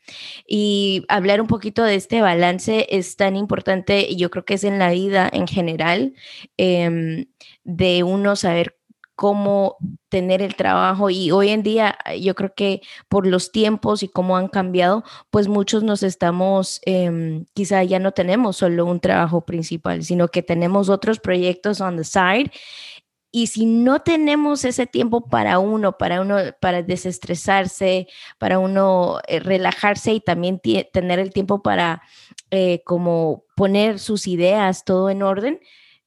Y hablar un poquito de este balance es tan importante, y yo creo que es en la vida en general, em, de uno saber cómo tener el trabajo y hoy en día yo creo que por los tiempos y cómo han cambiado, pues muchos nos estamos, em, quizá ya no tenemos solo un trabajo principal, sino que tenemos otros proyectos on the side y si no tenemos ese tiempo para uno, para uno, para desestresarse, para uno eh, relajarse y también tener el tiempo para eh, como poner sus ideas todo en orden,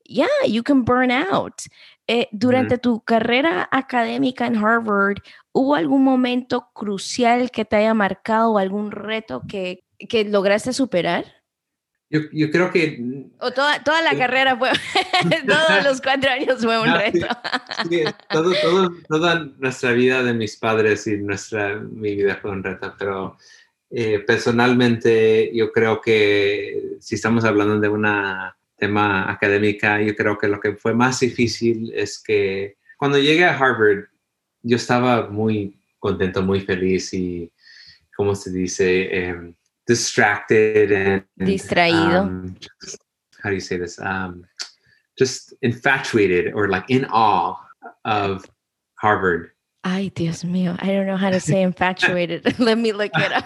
yeah, you can burn out. Eh, durante tu carrera académica en Harvard, ¿hubo algún momento crucial que te haya marcado o algún reto que, que lograste superar? Yo, yo, creo que... O toda, toda la carrera fue, todos los cuatro años fue un reto. Sí, todo, todo, toda nuestra vida de mis padres y nuestra, mi vida fue un reto, pero eh, personalmente yo creo que si estamos hablando de una tema académica, yo creo que lo que fue más difícil es que cuando llegué a Harvard, yo estaba muy contento, muy feliz y, ¿cómo se dice? Eh, distracted and distraído. Um, how do you say this? Um, just infatuated or like in awe of Harvard. Ay, Dios mío, I don't know how to say infatuated. Let me look it up.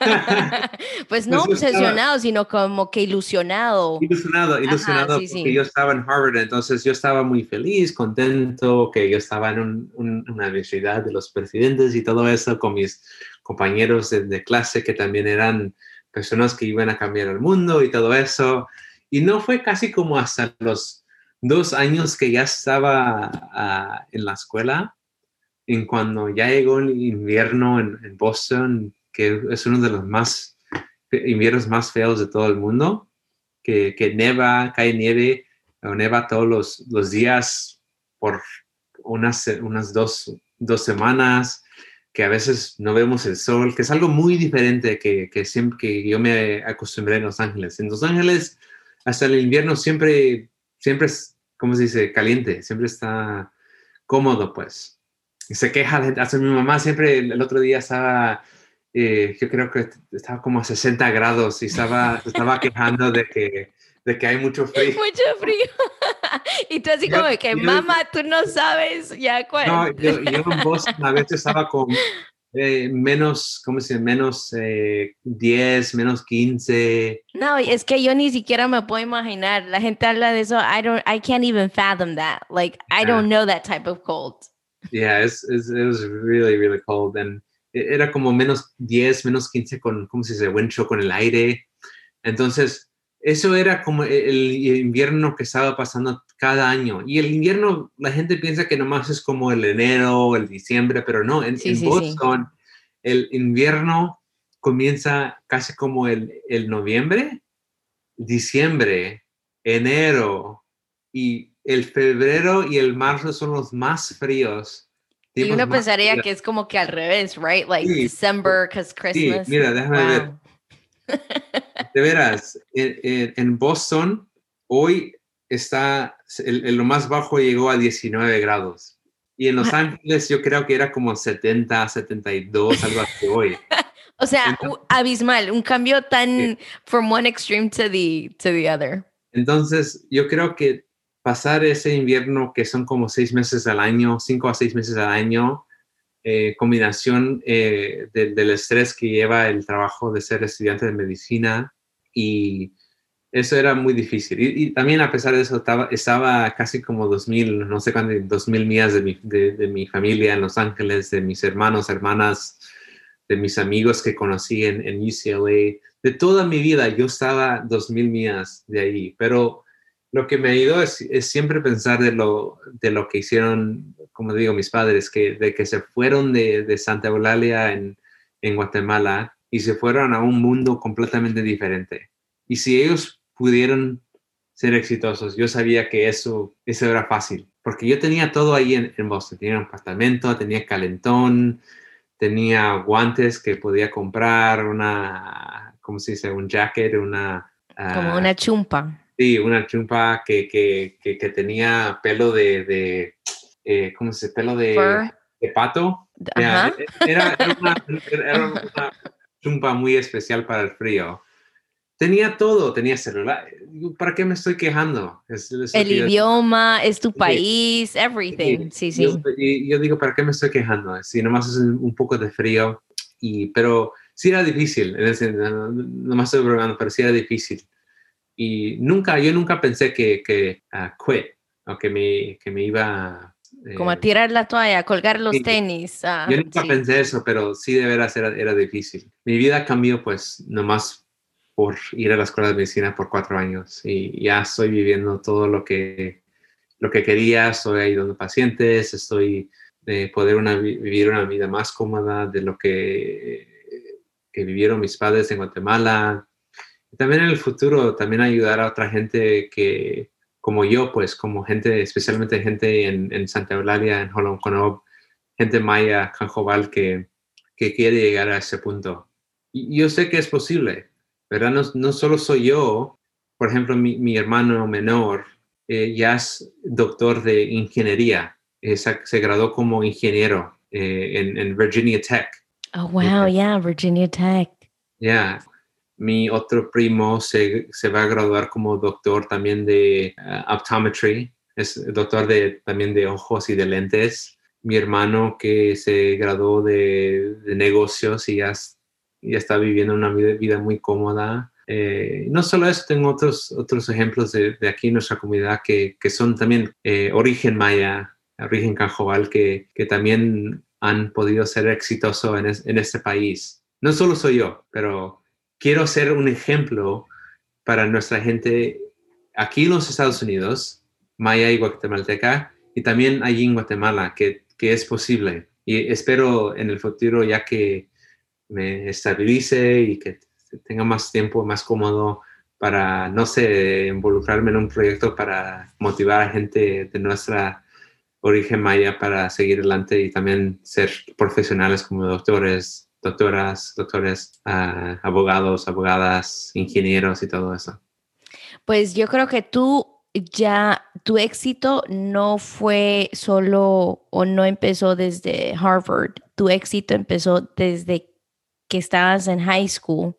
pues no pues obsesionado, sino como que ilusionado. Ilusionado, ilusionado Ajá, sí, porque sí. yo estaba en Harvard, entonces yo estaba muy feliz, contento, que yo estaba en un, un, una universidad de los presidentes y todo eso con mis compañeros de, de, clase que también eran personas que iban a cambiar el mundo y todo eso. Y no fue casi como hasta los dos años que ya estaba uh, en la escuela, en cuando ya llegó el invierno en, Boston, que es uno de los más inviernos más feos de todo el mundo, que, neva, cae nieve o neva todos los, los días por unas, unas dos, dos semanas que a veces no vemos el sol, que es algo muy diferente que, que siempre que yo me acostumbré en Los Ángeles. En Los Ángeles, hasta el invierno siempre, siempre es, ¿cómo se dice? Caliente, siempre está cómodo, pues. Se queja, hasta mi mamá siempre el otro día estaba, eh, yo creo que estaba como a 60 grados y estaba, estaba quejando de que, de que hay mucho frío. Mucho frío. y tú así como de que, mamá, tú no sabes ya cuál. No, yo, yo en Boston a veces estaba con eh, menos, ¿cómo se dice? Menos eh, 10, menos 15. No, es que yo ni siquiera me puedo imaginar. La gente habla de eso. I don't, I can't even fathom that. Like, I don't know that type of cold. Yeah, it's, it's, it was really, really cold. And era como menos 10, menos 15 con, ¿cómo se dice? Buen con el aire. Entonces, eso era como el invierno que estaba pasando cada año. Y el invierno, la gente piensa que nomás es como el enero o el diciembre, pero no, en, Boston el invierno comienza casi como el, el noviembre, diciembre, enero y el febrero y el marzo son los más fríos. Y uno pensaría que es como que al revés, right? Like December, because Christmas. Sí, mira, déjame ver. De veras, en, Boston hoy está, el, lo más bajo llegó a 19 grados. Y en Los ah. Ángeles yo creo que era como 70, 72, algo así hoy. o sea, abismal, un cambio tan from one extreme to the, to the other. Entonces, yo creo que pasar ese invierno que son como seis meses al año, cinco a seis meses al año, eh, combinación eh, del estrés que lleva el trabajo de ser estudiante de medicina y eso era muy difícil. Y, también a pesar de eso estaba, estaba casi como 2.000, no sé cuánto, 2.000 millas de mi, de, mi, familia en Los Ángeles, de mis hermanos, hermanas, de mis amigos que conocí en, en UCLA. De toda mi vida yo estaba 2.000 millas de ahí, pero lo que me ayudó es, es, siempre pensar de lo, de lo que hicieron, como digo, mis padres, que, de que se fueron de, de Santa Eulalia en, en, Guatemala y se fueron a un mundo completamente diferente. Y si ellos pudieron ser exitosos, yo sabía que eso, eso era fácil, porque yo tenía todo ahí en, en Boston. Tenía un apartamento, tenía calentón, tenía guantes que podía comprar, una, ¿cómo se dice? Un jacket, una... Como una chumpa Sí, una chumpa que, que, que, tenía pelo de, de eh, ¿cómo se dice? Pelo de, de pato. Era, era, una, chumpa muy especial para el frío. Tenía todo, tenía celular. ¿Para qué me estoy quejando? el idioma, es tu país, everything. Sí, sí. Yo, yo, digo, ¿para qué me estoy quejando? Si nomás es un poco de frío, y, pero sí era difícil, no, nomás estoy bromeando, pero sí era difícil y nunca, yo nunca pensé que, que uh, quit, o que me, que me iba... Como a eh, tirar la toalla, a colgar los tenis. yo nunca pensé eso, pero sí de veras era, era difícil. Mi vida cambió pues nomás por ir a la escuela de medicina por cuatro años y ya estoy viviendo todo lo que, lo que quería, estoy ayudando pacientes, estoy de poder una, vivir una vida más cómoda de lo que, que vivieron mis padres en Guatemala, también en el futuro, también ayudar a otra gente que, como yo, pues como gente, especialmente gente en, en Santa Eulalia, en Holonconob, gente maya, Canjobal, que, que quiere llegar a ese punto. Y yo sé que es posible, ¿verdad? No, no solo soy yo, por ejemplo, mi, mi hermano menor eh, ya es doctor de ingeniería, eh, se, graduó como ingeniero eh, en, en, Virginia Tech. Oh, wow, yeah, Virginia Tech. Yeah, mi otro primo se, se va a graduar como doctor también de uh, optometry, es doctor de, también de ojos y de lentes. Mi hermano que se graduó de, de negocios y ya, ya, está viviendo una vida, muy cómoda. Eh, no solo eso, tengo otros, otros ejemplos de, de aquí en nuestra comunidad que, que son también eh, origen maya, origen canjobal, que, que también han podido ser exitosos en, en este país. No solo soy yo, pero quiero ser un ejemplo para nuestra gente aquí en los Estados Unidos, maya y guatemalteca, y también allí en Guatemala, que, que es posible. Y espero en el futuro, ya que me estabilice y que tenga más tiempo, más cómodo para, no sé, involucrarme en un proyecto para motivar a gente de nuestra origen maya para seguir adelante y también ser profesionales como doctores, doctoras, doctores, ah, abogados, abogadas, ingenieros y todo eso? Pues yo creo que tú ya, tu éxito no fue solo o no empezó desde Harvard, tu éxito empezó desde que estabas en high school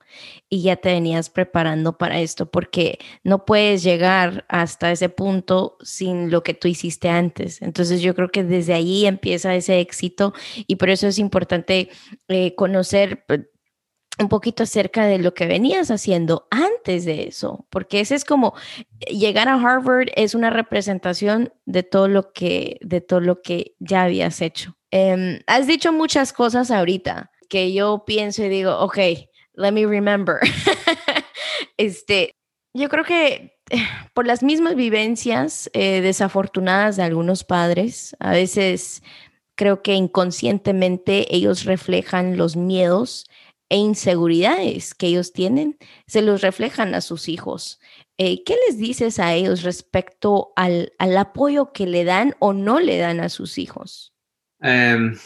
y ya te venías preparando para esto, porque no puedes llegar hasta ese punto sin lo que tú hiciste antes. Entonces yo creo que desde ahí empieza ese éxito y por eso es importante eh, conocer pues, un poquito acerca de lo que venías haciendo antes de eso, porque ese es como llegar a Harvard es una representación de todo lo que de todo lo que ya habías hecho. Em, has dicho muchas cosas ahorita, que yo pienso y digo, ok, let me remember. este, yo creo que por las mismas vivencias eh, desafortunadas de algunos padres, a veces creo que inconscientemente ellos reflejan los miedos e inseguridades que ellos tienen, se los reflejan a sus hijos. Eh, ¿Qué les dices a ellos respecto al, apoyo que le dan o no le dan a sus hijos? Em,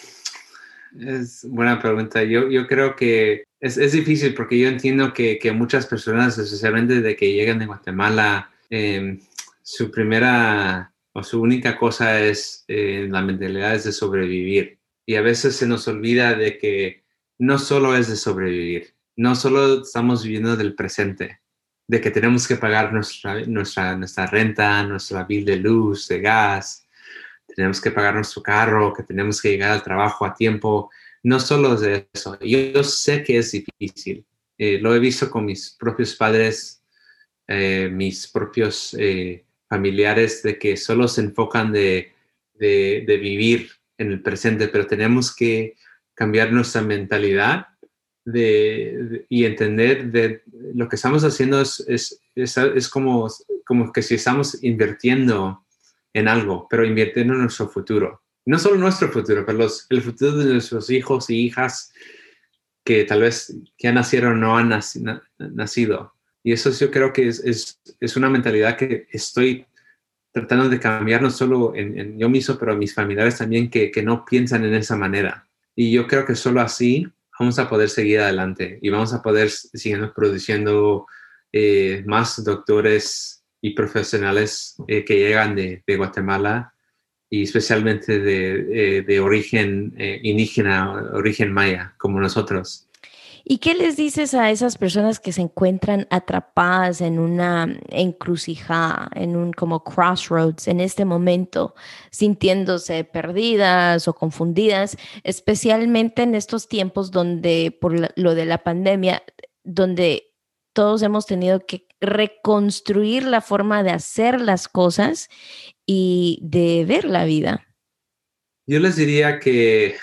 es buena pregunta. Yo, yo creo que es, es, difícil porque yo entiendo que, que, muchas personas, especialmente de que llegan de Guatemala, em, su primera o su única cosa es eh, la mentalidad es de sobrevivir. Y a veces se nos olvida de que no solo es de sobrevivir, no solo estamos viviendo del presente, de que tenemos que pagar nuestra, nuestra, nuestra renta, nuestra bill de luz, de gas, tenemos que pagar nuestro carro, que tenemos que llegar al trabajo a tiempo. No solo de eso, yo, sé que es difícil. Eh, lo he visto con mis propios padres, eh, mis propios eh, familiares, de que solo se enfocan de, de, de, vivir en el presente, pero tenemos que cambiar nuestra mentalidad de, y entender de lo que estamos haciendo es, es, es, es como, como que si estamos invirtiendo en algo, pero invirtiendo en nuestro futuro. No solo nuestro futuro, pero el futuro de nuestros hijos y hijas que tal vez ya nacieron o no han nacido. Y eso yo creo que es, es, una mentalidad que estoy tratando de cambiar, no solo en, yo mismo, pero mis familiares también, que, que, no piensan en esa manera. Y yo creo que solo así vamos a poder seguir adelante y vamos a poder seguir produciendo eh, más doctores y profesionales eh, que llegan de, Guatemala y especialmente de, eh, origen eh, indígena, origen maya, como nosotros. ¿Y qué les dices a esas personas que se encuentran atrapadas en una encrucijada, en un como crossroads en este momento, sintiéndose perdidas o confundidas, especialmente en estos tiempos donde por lo de la pandemia, donde todos hemos tenido que reconstruir la forma de hacer las cosas y de ver la vida? Yo les diría que,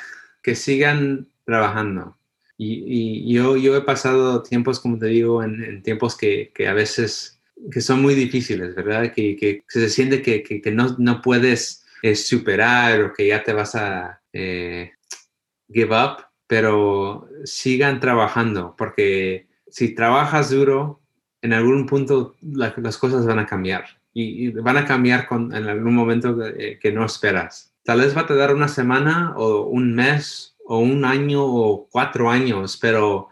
que sigan trabajando. Y, yo, yo he pasado tiempos, como te digo, en, tiempos que, que, a veces que son muy difíciles, ¿verdad? Que, se siente que, que no, no, puedes eh, superar o que ya te vas a eh, give up, pero sigan trabajando, porque si trabajas duro, en algún punto las cosas van a cambiar y, van a cambiar con, en algún momento que, que, no esperas. Tal vez va a tardar una semana o un mes o un año o cuatro años, pero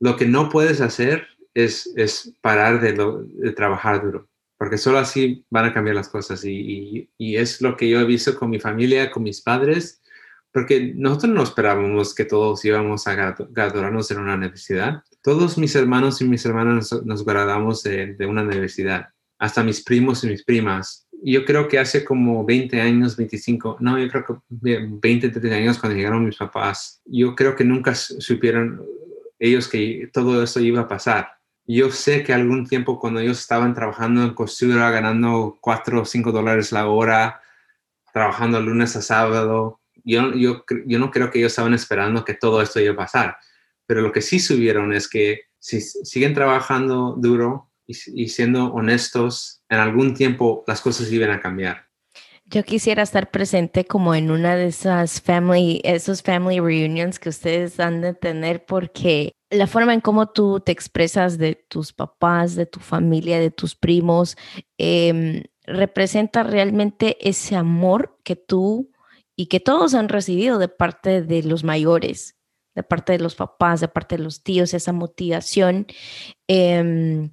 lo que no puedes hacer es, es parar de, de trabajar duro, porque solo así van a cambiar las cosas y, y, es lo que yo he visto con mi familia, con mis padres, porque nosotros no esperábamos que todos íbamos a graduarnos en una universidad todos mis hermanos y mis hermanas nos, graduamos de, una universidad, hasta mis primos y mis primas. Yo creo que hace como 20 años, 25, no, yo creo que 20, 30 años cuando llegaron mis papás, yo creo que nunca supieron ellos que todo eso iba a pasar. Yo sé que algún tiempo cuando ellos estaban trabajando en costura, ganando 4 o 5 dólares la hora, trabajando lunes a sábado, yo, yo, yo no creo que ellos estaban esperando que todo esto iba a pasar pero lo que sí subieron es que si siguen trabajando duro y, siendo honestos, en algún tiempo las cosas iban a cambiar. Yo quisiera estar presente como en una de esas family, esos family reunions que ustedes han de tener porque la forma en cómo tú te expresas de tus papás, de tu familia, de tus primos, em, representa realmente ese amor que tú y que todos han recibido de parte de los mayores de parte de los papás, de parte de los tíos, esa motivación. Em,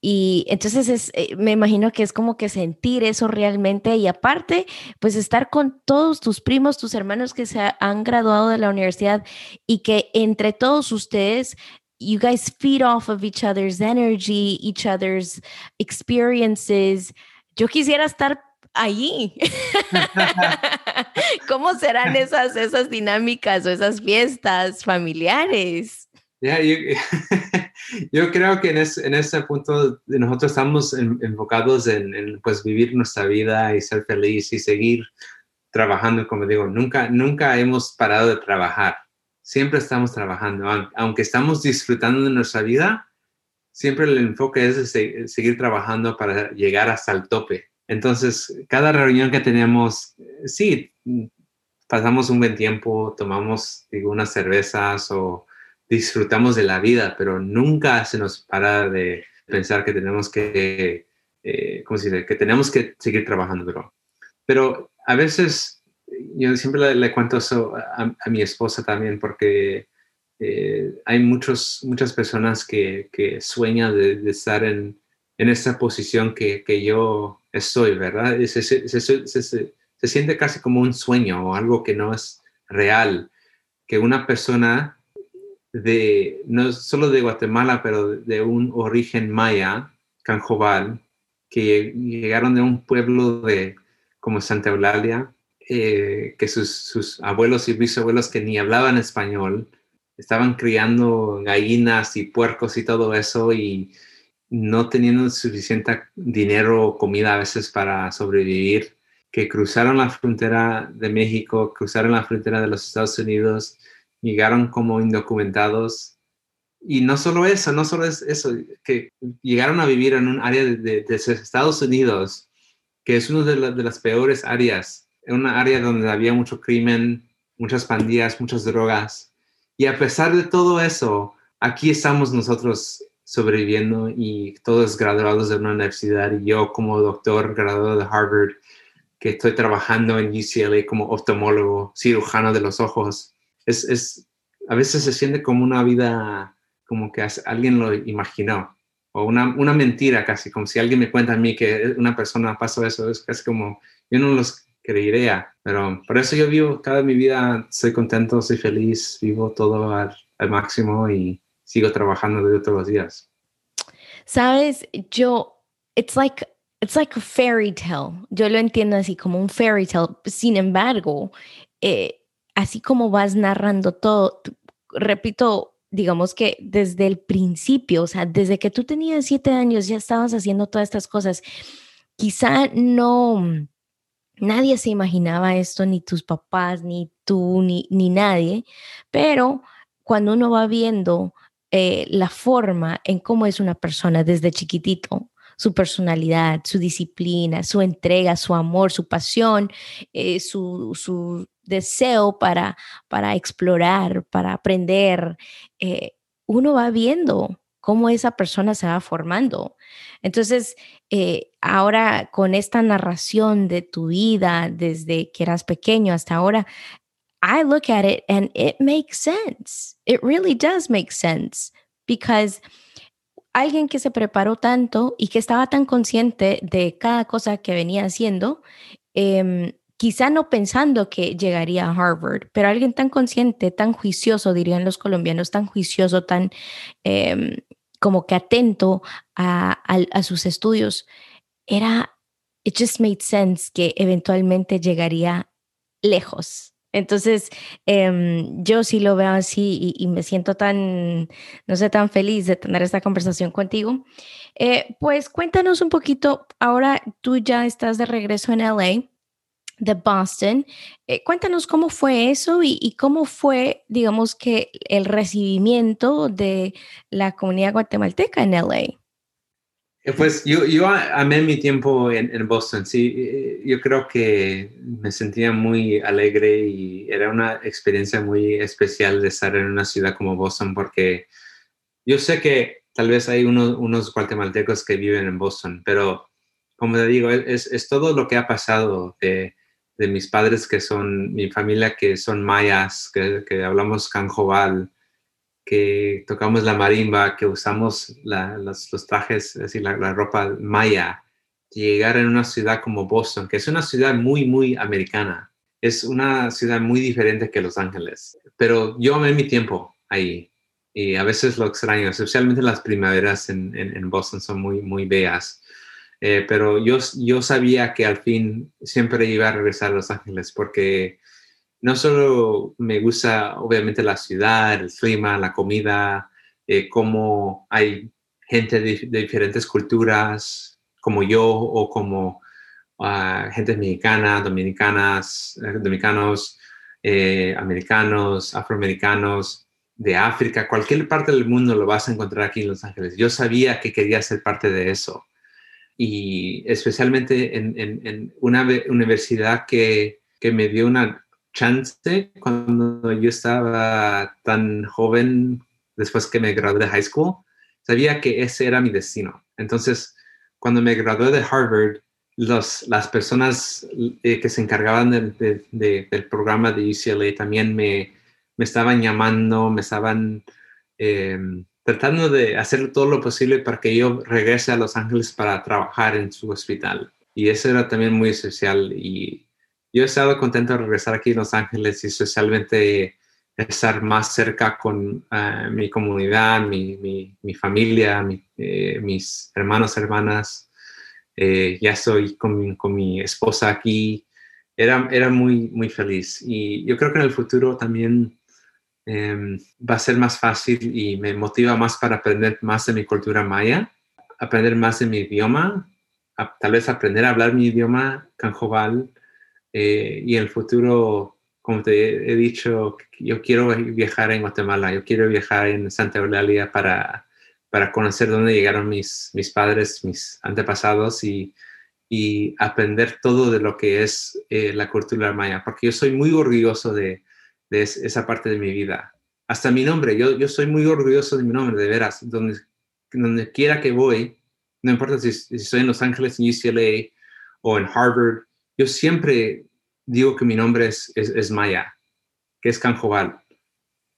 y entonces es, eh, me imagino que es como que sentir eso realmente y aparte, pues estar con todos tus primos, tus hermanos que se han graduado de la universidad y que entre todos ustedes, you guys feed off of each other's energy, each other's experiences. Yo quisiera estar allí. ¿Cómo serán esas, esas dinámicas o esas fiestas familiares? yo, creo que en, en, ese punto nosotros estamos enfocados en, pues vivir nuestra vida y ser feliz y seguir trabajando, como digo, nunca, nunca hemos parado de trabajar, siempre estamos trabajando, aunque estamos disfrutando de nuestra vida, siempre el enfoque es seguir trabajando para llegar hasta el tope. Entonces, cada reunión que tenemos, sí, pasamos un buen tiempo, tomamos digo, unas cervezas o disfrutamos de la vida, pero nunca se nos para de pensar que tenemos que, eh, ¿cómo se dice? Que tenemos que seguir trabajando, pero, pero a veces yo siempre le, cuento eso a, mi esposa también porque eh, hay muchos, muchas personas que, que sueñan de, estar en, en esta posición que, que yo estoy, ¿verdad? Se, se, se, se, siente casi como un sueño o algo que no es real, que una persona de, no solo de Guatemala, pero de un origen maya, Canjobal, que llegaron de un pueblo de como Santa Eulalia, eh, que sus, sus, abuelos y bisabuelos que ni hablaban español, estaban criando gallinas y puercos y todo eso y no teniendo suficiente dinero o comida a veces para sobrevivir, que cruzaron la frontera de México, cruzaron la frontera de los Estados Unidos, llegaron como indocumentados. Y no solo eso, no solo es eso, que llegaron a vivir en un área de, Estados Unidos, que es una de, de las peores áreas, en una área donde había mucho crimen, muchas pandillas, muchas drogas. Y a pesar de todo eso, aquí estamos nosotros sobreviviendo y todos graduados de una universidad y yo como doctor graduado de Harvard que estoy trabajando en UCLA como oftalmólogo, cirujano de los ojos. Es, es, a veces se siente como una vida como que alguien lo imaginó o una, una mentira casi, como si alguien me cuenta a mí que una persona pasó eso, es casi como, yo no los creería, pero por eso yo vivo cada mi vida, soy contento, soy feliz, vivo todo al, al máximo y sigo trabajando de todos los días. Sabes, yo, it's like, it's like a fairy tale. Yo lo entiendo así como un fairy tale. Sin embargo, eh, así como vas narrando todo, repito, digamos que desde el principio, o sea, desde que tú tenías siete años ya estabas haciendo todas estas cosas. Quizá no, nadie se imaginaba esto, ni tus papás, ni tú, ni, ni nadie, pero cuando uno va viendo eh, la forma en cómo es una persona desde chiquitito, su personalidad, su disciplina, su entrega, su amor, su pasión, eh, su, deseo para, para explorar, para aprender. Eh, uno va viendo cómo esa persona se va formando. Entonces, ahora con esta narración de tu vida desde que eras pequeño hasta ahora, I look at it and it makes sense. It really does make sense because alguien que se preparó tanto y que estaba tan consciente de cada cosa que venía haciendo, eh, quizá no pensando que llegaría a Harvard, pero alguien tan consciente, tan juicioso, dirían los colombianos, tan juicioso, tan eh, como que atento a, a sus estudios, era, it just made sense que eventualmente llegaría lejos entonces, em, yo sí lo veo así y, me siento tan, no sé, tan feliz de tener esta conversación contigo. Eh, pues cuéntanos un poquito, ahora tú ya estás de regreso en LA, de Boston. Eh, cuéntanos cómo fue eso y, y, cómo fue, digamos que, el recibimiento de la comunidad guatemalteca en LA. Eh, pues yo, yo amé mi tiempo en, Boston, sí, eh, yo creo que me sentía muy alegre y era una experiencia muy especial de estar en una ciudad como Boston porque yo sé que tal vez hay unos guatemaltecos que viven en Boston, pero como te digo, es, es todo lo que ha pasado de, de, mis padres que son, mi familia que son mayas, que, que hablamos canjobal, que tocamos la marimba, que usamos los, trajes, es decir, la, ropa maya, llegar en una ciudad como Boston, que es una ciudad muy, muy americana. Es una ciudad muy diferente que Los Ángeles. Pero yo amé mi tiempo ahí y a veces lo extraño, especialmente las primaveras en, en, Boston son muy, muy bellas. Eh, pero yo, yo sabía que al fin siempre iba a regresar a Los Ángeles porque no solo me gusta obviamente la ciudad, el clima, la comida, eh, cómo hay gente de, diferentes culturas como yo o como uh, gente mexicana, dominicanas, eh, dominicanos, eh, americanos, afroamericanos, de África, cualquier parte del mundo lo vas a encontrar aquí en Los Ángeles. Yo sabía que quería ser parte de eso. Y especialmente en, una universidad que, que, me dio una chance cuando yo estaba tan joven, después que me gradué de high school, sabía que ese era mi destino. Entonces, cuando me gradué de Harvard, los, las personas eh, que se encargaban del programa de UCLA también me, me estaban llamando, me estaban em, tratando de hacer todo lo posible para que yo regrese a Los Ángeles para trabajar en su hospital. Y eso era también muy especial. Y yo he estado contento de regresar aquí a Los Ángeles y especialmente estar más cerca con eh, mi comunidad, mi, mi, familia, eh, mis hermanos, hermanas. Eh, ya estoy con, con mi esposa aquí. Era, era muy, muy feliz. Y yo creo que en el futuro también Em, va a ser más fácil y me motiva más para aprender más de mi cultura maya, aprender más de mi idioma, tal vez aprender a hablar mi idioma canjobal eh, y el futuro, como te he dicho, yo quiero viajar en Guatemala, yo quiero viajar en Santa Eulalia para, para conocer dónde llegaron mis, mis padres, mis antepasados y, y aprender todo de lo que es eh, la cultura maya, porque yo soy muy orgulloso de, de esa parte de mi vida. Hasta mi nombre, yo, yo soy muy orgulloso de mi nombre, de veras. Donde, donde quiera que voy, no importa si, si estoy en Los Ángeles, en UCLA o en Harvard, yo siempre digo que mi nombre es, Maya, que es Canjobal.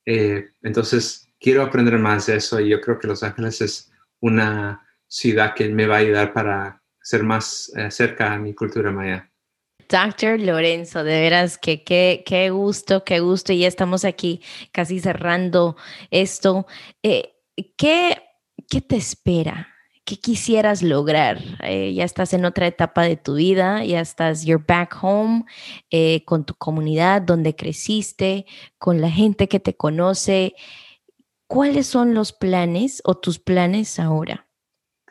Eh, entonces, quiero aprender más de eso y yo creo que Los Ángeles es una ciudad que me va a ayudar para ser más eh, cerca a mi cultura maya. Doctor Lorenzo, de veras que qué, qué gusto, qué gusto. Y ya estamos aquí casi cerrando esto. Eh, ¿qué, ¿Qué te espera? ¿Qué quisieras lograr? Eh, ya estás en otra etapa de tu vida, ya estás, you're back home eh, con tu comunidad donde creciste, con la gente que te conoce. ¿Cuáles son los planes o tus planes ahora?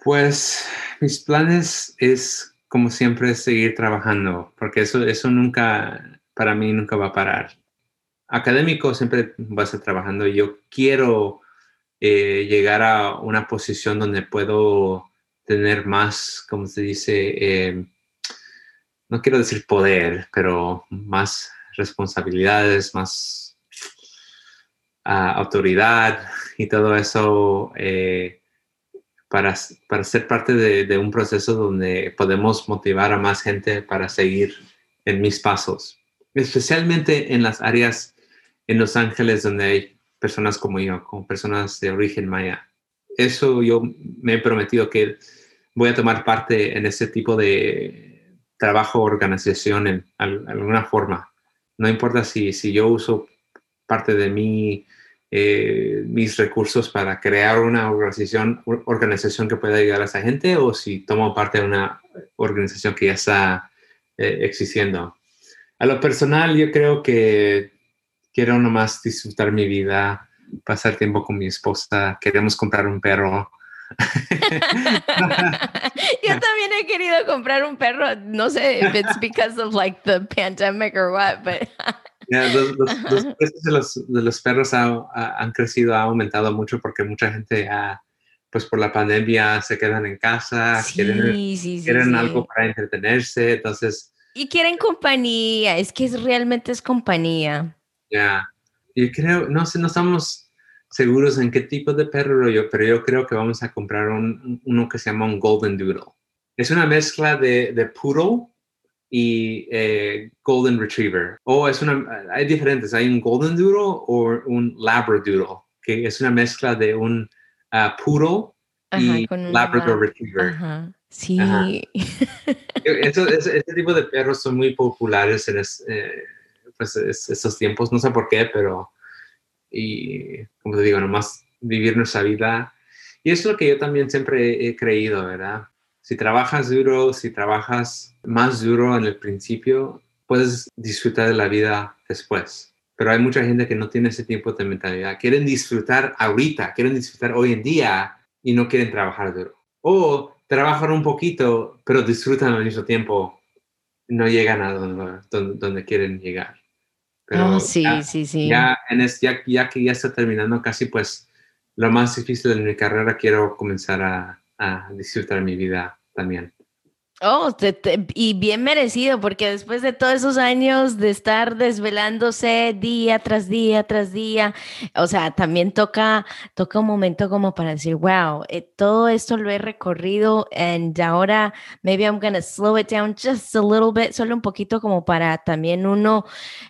Pues mis planes es como siempre, seguir trabajando, porque eso, eso nunca, para mí, nunca va a parar. Académico siempre va a estar trabajando. Yo quiero eh, llegar a una posición donde puedo tener más, como se dice, eh, no quiero decir poder, pero más responsabilidades, más ah, autoridad y todo eso. Eh, para, para ser parte de, un proceso donde podemos motivar a más gente para seguir en mis pasos, especialmente en las áreas en Los Ángeles donde hay personas como yo, como personas de origen maya. Eso yo me he prometido que voy a tomar parte en ese tipo de trabajo, organización en, alguna forma. No importa si, si yo uso parte de mi eh, mis recursos para crear una organización, organización que pueda ayudar a esa gente o si tomo parte de una organización que ya está eh, existiendo. A lo personal, yo creo que quiero nomás disfrutar mi vida, pasar tiempo con mi esposa, queremos comprar un perro. Yo también he querido comprar un perro. No sé if it's because of like the pandemic or what, but los, precios de los, perros han crecido, ha aumentado mucho porque mucha gente, pues por la pandemia, se quedan en casa, quieren, algo para entretenerse, entonces... Y quieren compañía, es que es, realmente es compañía. Ya, y creo, no sé, no estamos seguros en qué tipo de perro yo, pero yo creo que vamos a comprar uno que se llama un Golden Doodle. Es una mezcla de, de poodle y eh, Golden Retriever. O es una, hay diferentes, hay un Golden Doodle o un Labradoodle, que es una mezcla de un uh, Poodle y Labrador Retriever. Sí. ese, tipo de perros son muy populares en eh, pues, estos tiempos, no sé por qué, pero, y como te digo, nomás vivir nuestra vida. Y es lo que yo también siempre he creído, ¿verdad? Si trabajas duro, si trabajas más duro en el principio, puedes disfrutar de la vida después. Pero hay mucha gente que no tiene ese tiempo de mentalidad. Quieren disfrutar ahorita, quieren disfrutar hoy en día y no quieren trabajar duro. O trabajan un poquito, pero disfrutan al mismo tiempo. No llegan a donde, donde, quieren llegar. Pero oh, sí, sí, sí. Ya, en ya, ya que ya está terminando casi, pues lo más difícil de mi carrera, quiero comenzar a, a disfrutar mi vida también. Oh, y bien merecido, porque después de todos esos años de estar desvelándose día tras día tras día, o sea, también toca, toca un momento como para decir, wow, eh, todo esto lo he recorrido y ahora maybe I'm gonna slow it down just a little bit, solo un poquito como para también uno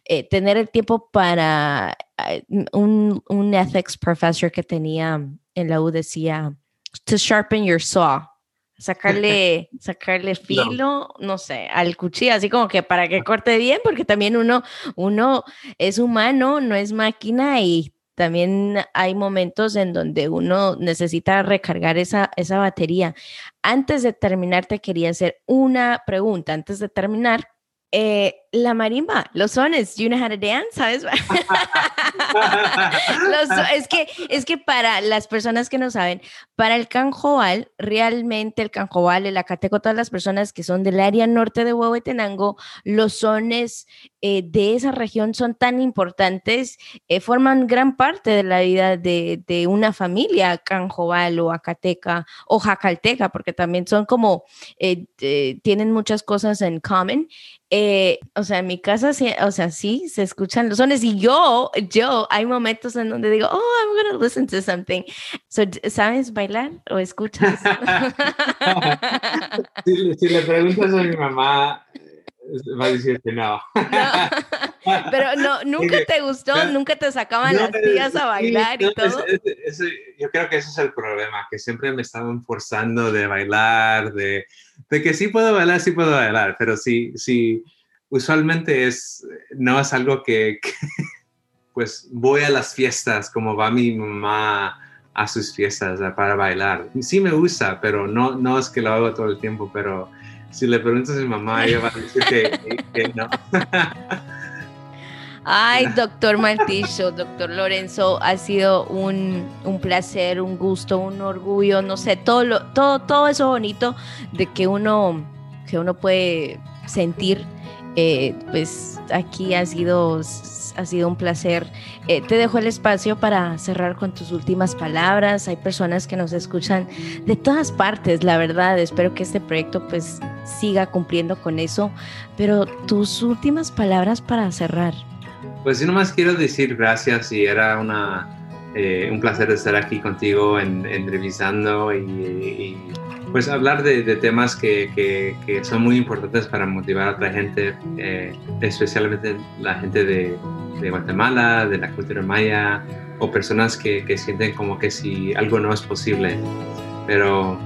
eh, tener el tiempo para eh, un, un ethics professor que tenía en la U decía, to sharpen your saw sacarle, sacarle filo, no. sé, al cuchillo, así como que para que corte bien, porque también uno, uno es humano, no es máquina y también hay momentos en donde uno necesita recargar esa, esa batería. Antes de terminar, te quería hacer una pregunta. Antes de terminar, eh, la marimba, los sones, you know how to dance, ¿sabes? es, que, es que para las personas que no saben, para el canjoal, realmente el canjoal, el acateco, todas las personas que son del área norte de Huehuetenango, los sones eh, de esa región son tan importantes, eh, forman gran parte de la vida de, de, una familia canjoal o acateca o jacalteca, porque también son como, tienen muchas cosas en common. Eh, o sea, en mi casa, sí, o sea, sí, se escuchan los sones y yo, yo, hay momentos en donde digo, oh, I'm to listen to something. So, ¿Sabes bailar o escuchas? si, le preguntas a mi mamá, va a decir que no. Pero no, nunca te gustó, nunca te sacaban las tías a bailar y todo. yo creo que ese es el problema, que siempre me estaban forzando de bailar, de de que sí puedo bailar, sí puedo bailar, pero sí, sí, usualmente es, no es algo que, pues voy a las fiestas como va mi mamá a sus fiestas para bailar. Sí me gusta, pero no, no es que lo hago todo el tiempo, pero si le preguntas a mi mamá, ella va a decir que, no. Ay, doctor Martillo, doctor Lorenzo, ha sido un, placer, un gusto, un orgullo, no sé, todo, lo, todo, todo eso bonito de que uno, que uno puede sentir. Eh, pues aquí ha sido, ha sido un placer. Eh, te dejo el espacio para cerrar con tus últimas palabras. Hay personas que nos escuchan de todas partes, la verdad. Espero que este proyecto pues siga cumpliendo con eso. Pero tus últimas palabras para cerrar. Pues yo nomás quiero decir gracias y era una, eh, un placer estar aquí contigo en, revisando y, pues hablar de, temas que, que, son muy importantes para motivar a otra gente, eh, especialmente la gente de, de, Guatemala, de la cultura maya o personas que, sienten como que si algo no es posible. Pero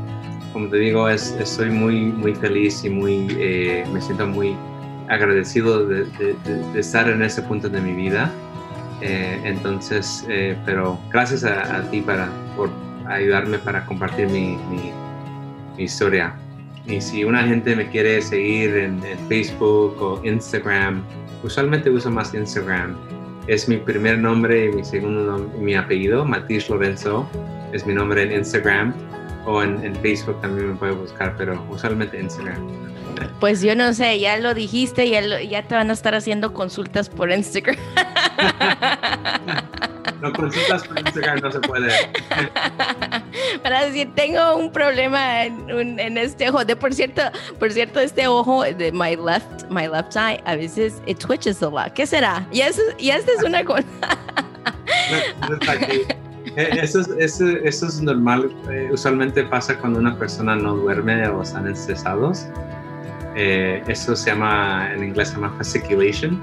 como te digo, es, estoy muy, muy feliz y muy, eh, me siento muy agradecido de, estar en ese punto de mi vida. Eh, entonces, eh, pero gracias a, ti para, por ayudarme para compartir mi, historia. Y si una gente me quiere seguir en, Facebook o Instagram, usualmente uso más Instagram. Es mi primer nombre y mi segundo mi apellido, Matiz Lorenzo, es mi nombre en Instagram o en, en Facebook también me puede buscar, pero usualmente Instagram. Pues yo no sé, ya lo dijiste, ya, ya te van a estar haciendo consultas por Instagram. No, consultas por Instagram no se puede. Para decir, tengo un problema en, este ojo. De por cierto, por cierto, este ojo de my left, my left eye, a veces it twitches a lot. ¿Qué será? Y eso, y esta es una cosa. Eh, eso, es, eso, es normal. Eh, usualmente pasa cuando una persona no duerme o están estresados. Eh, eso se llama, en inglés se llama fasciculation.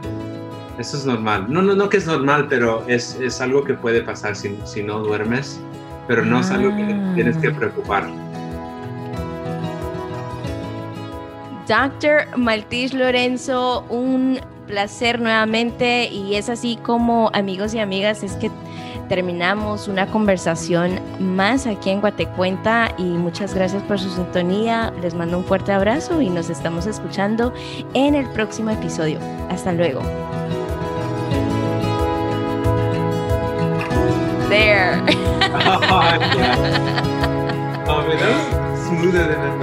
Eso es normal. No, no, no que es normal, pero es, es algo que puede pasar si, si, no duermes, pero no es algo que tienes que preocupar. Doctor Maltis Lorenzo, un placer nuevamente y es así como amigos y amigas, es que terminamos una conversación más aquí en Guatecuenta y muchas gracias por su sintonía. Les mando un fuerte abrazo y nos estamos escuchando en el próximo episodio. Hasta luego. There. oh, smoother than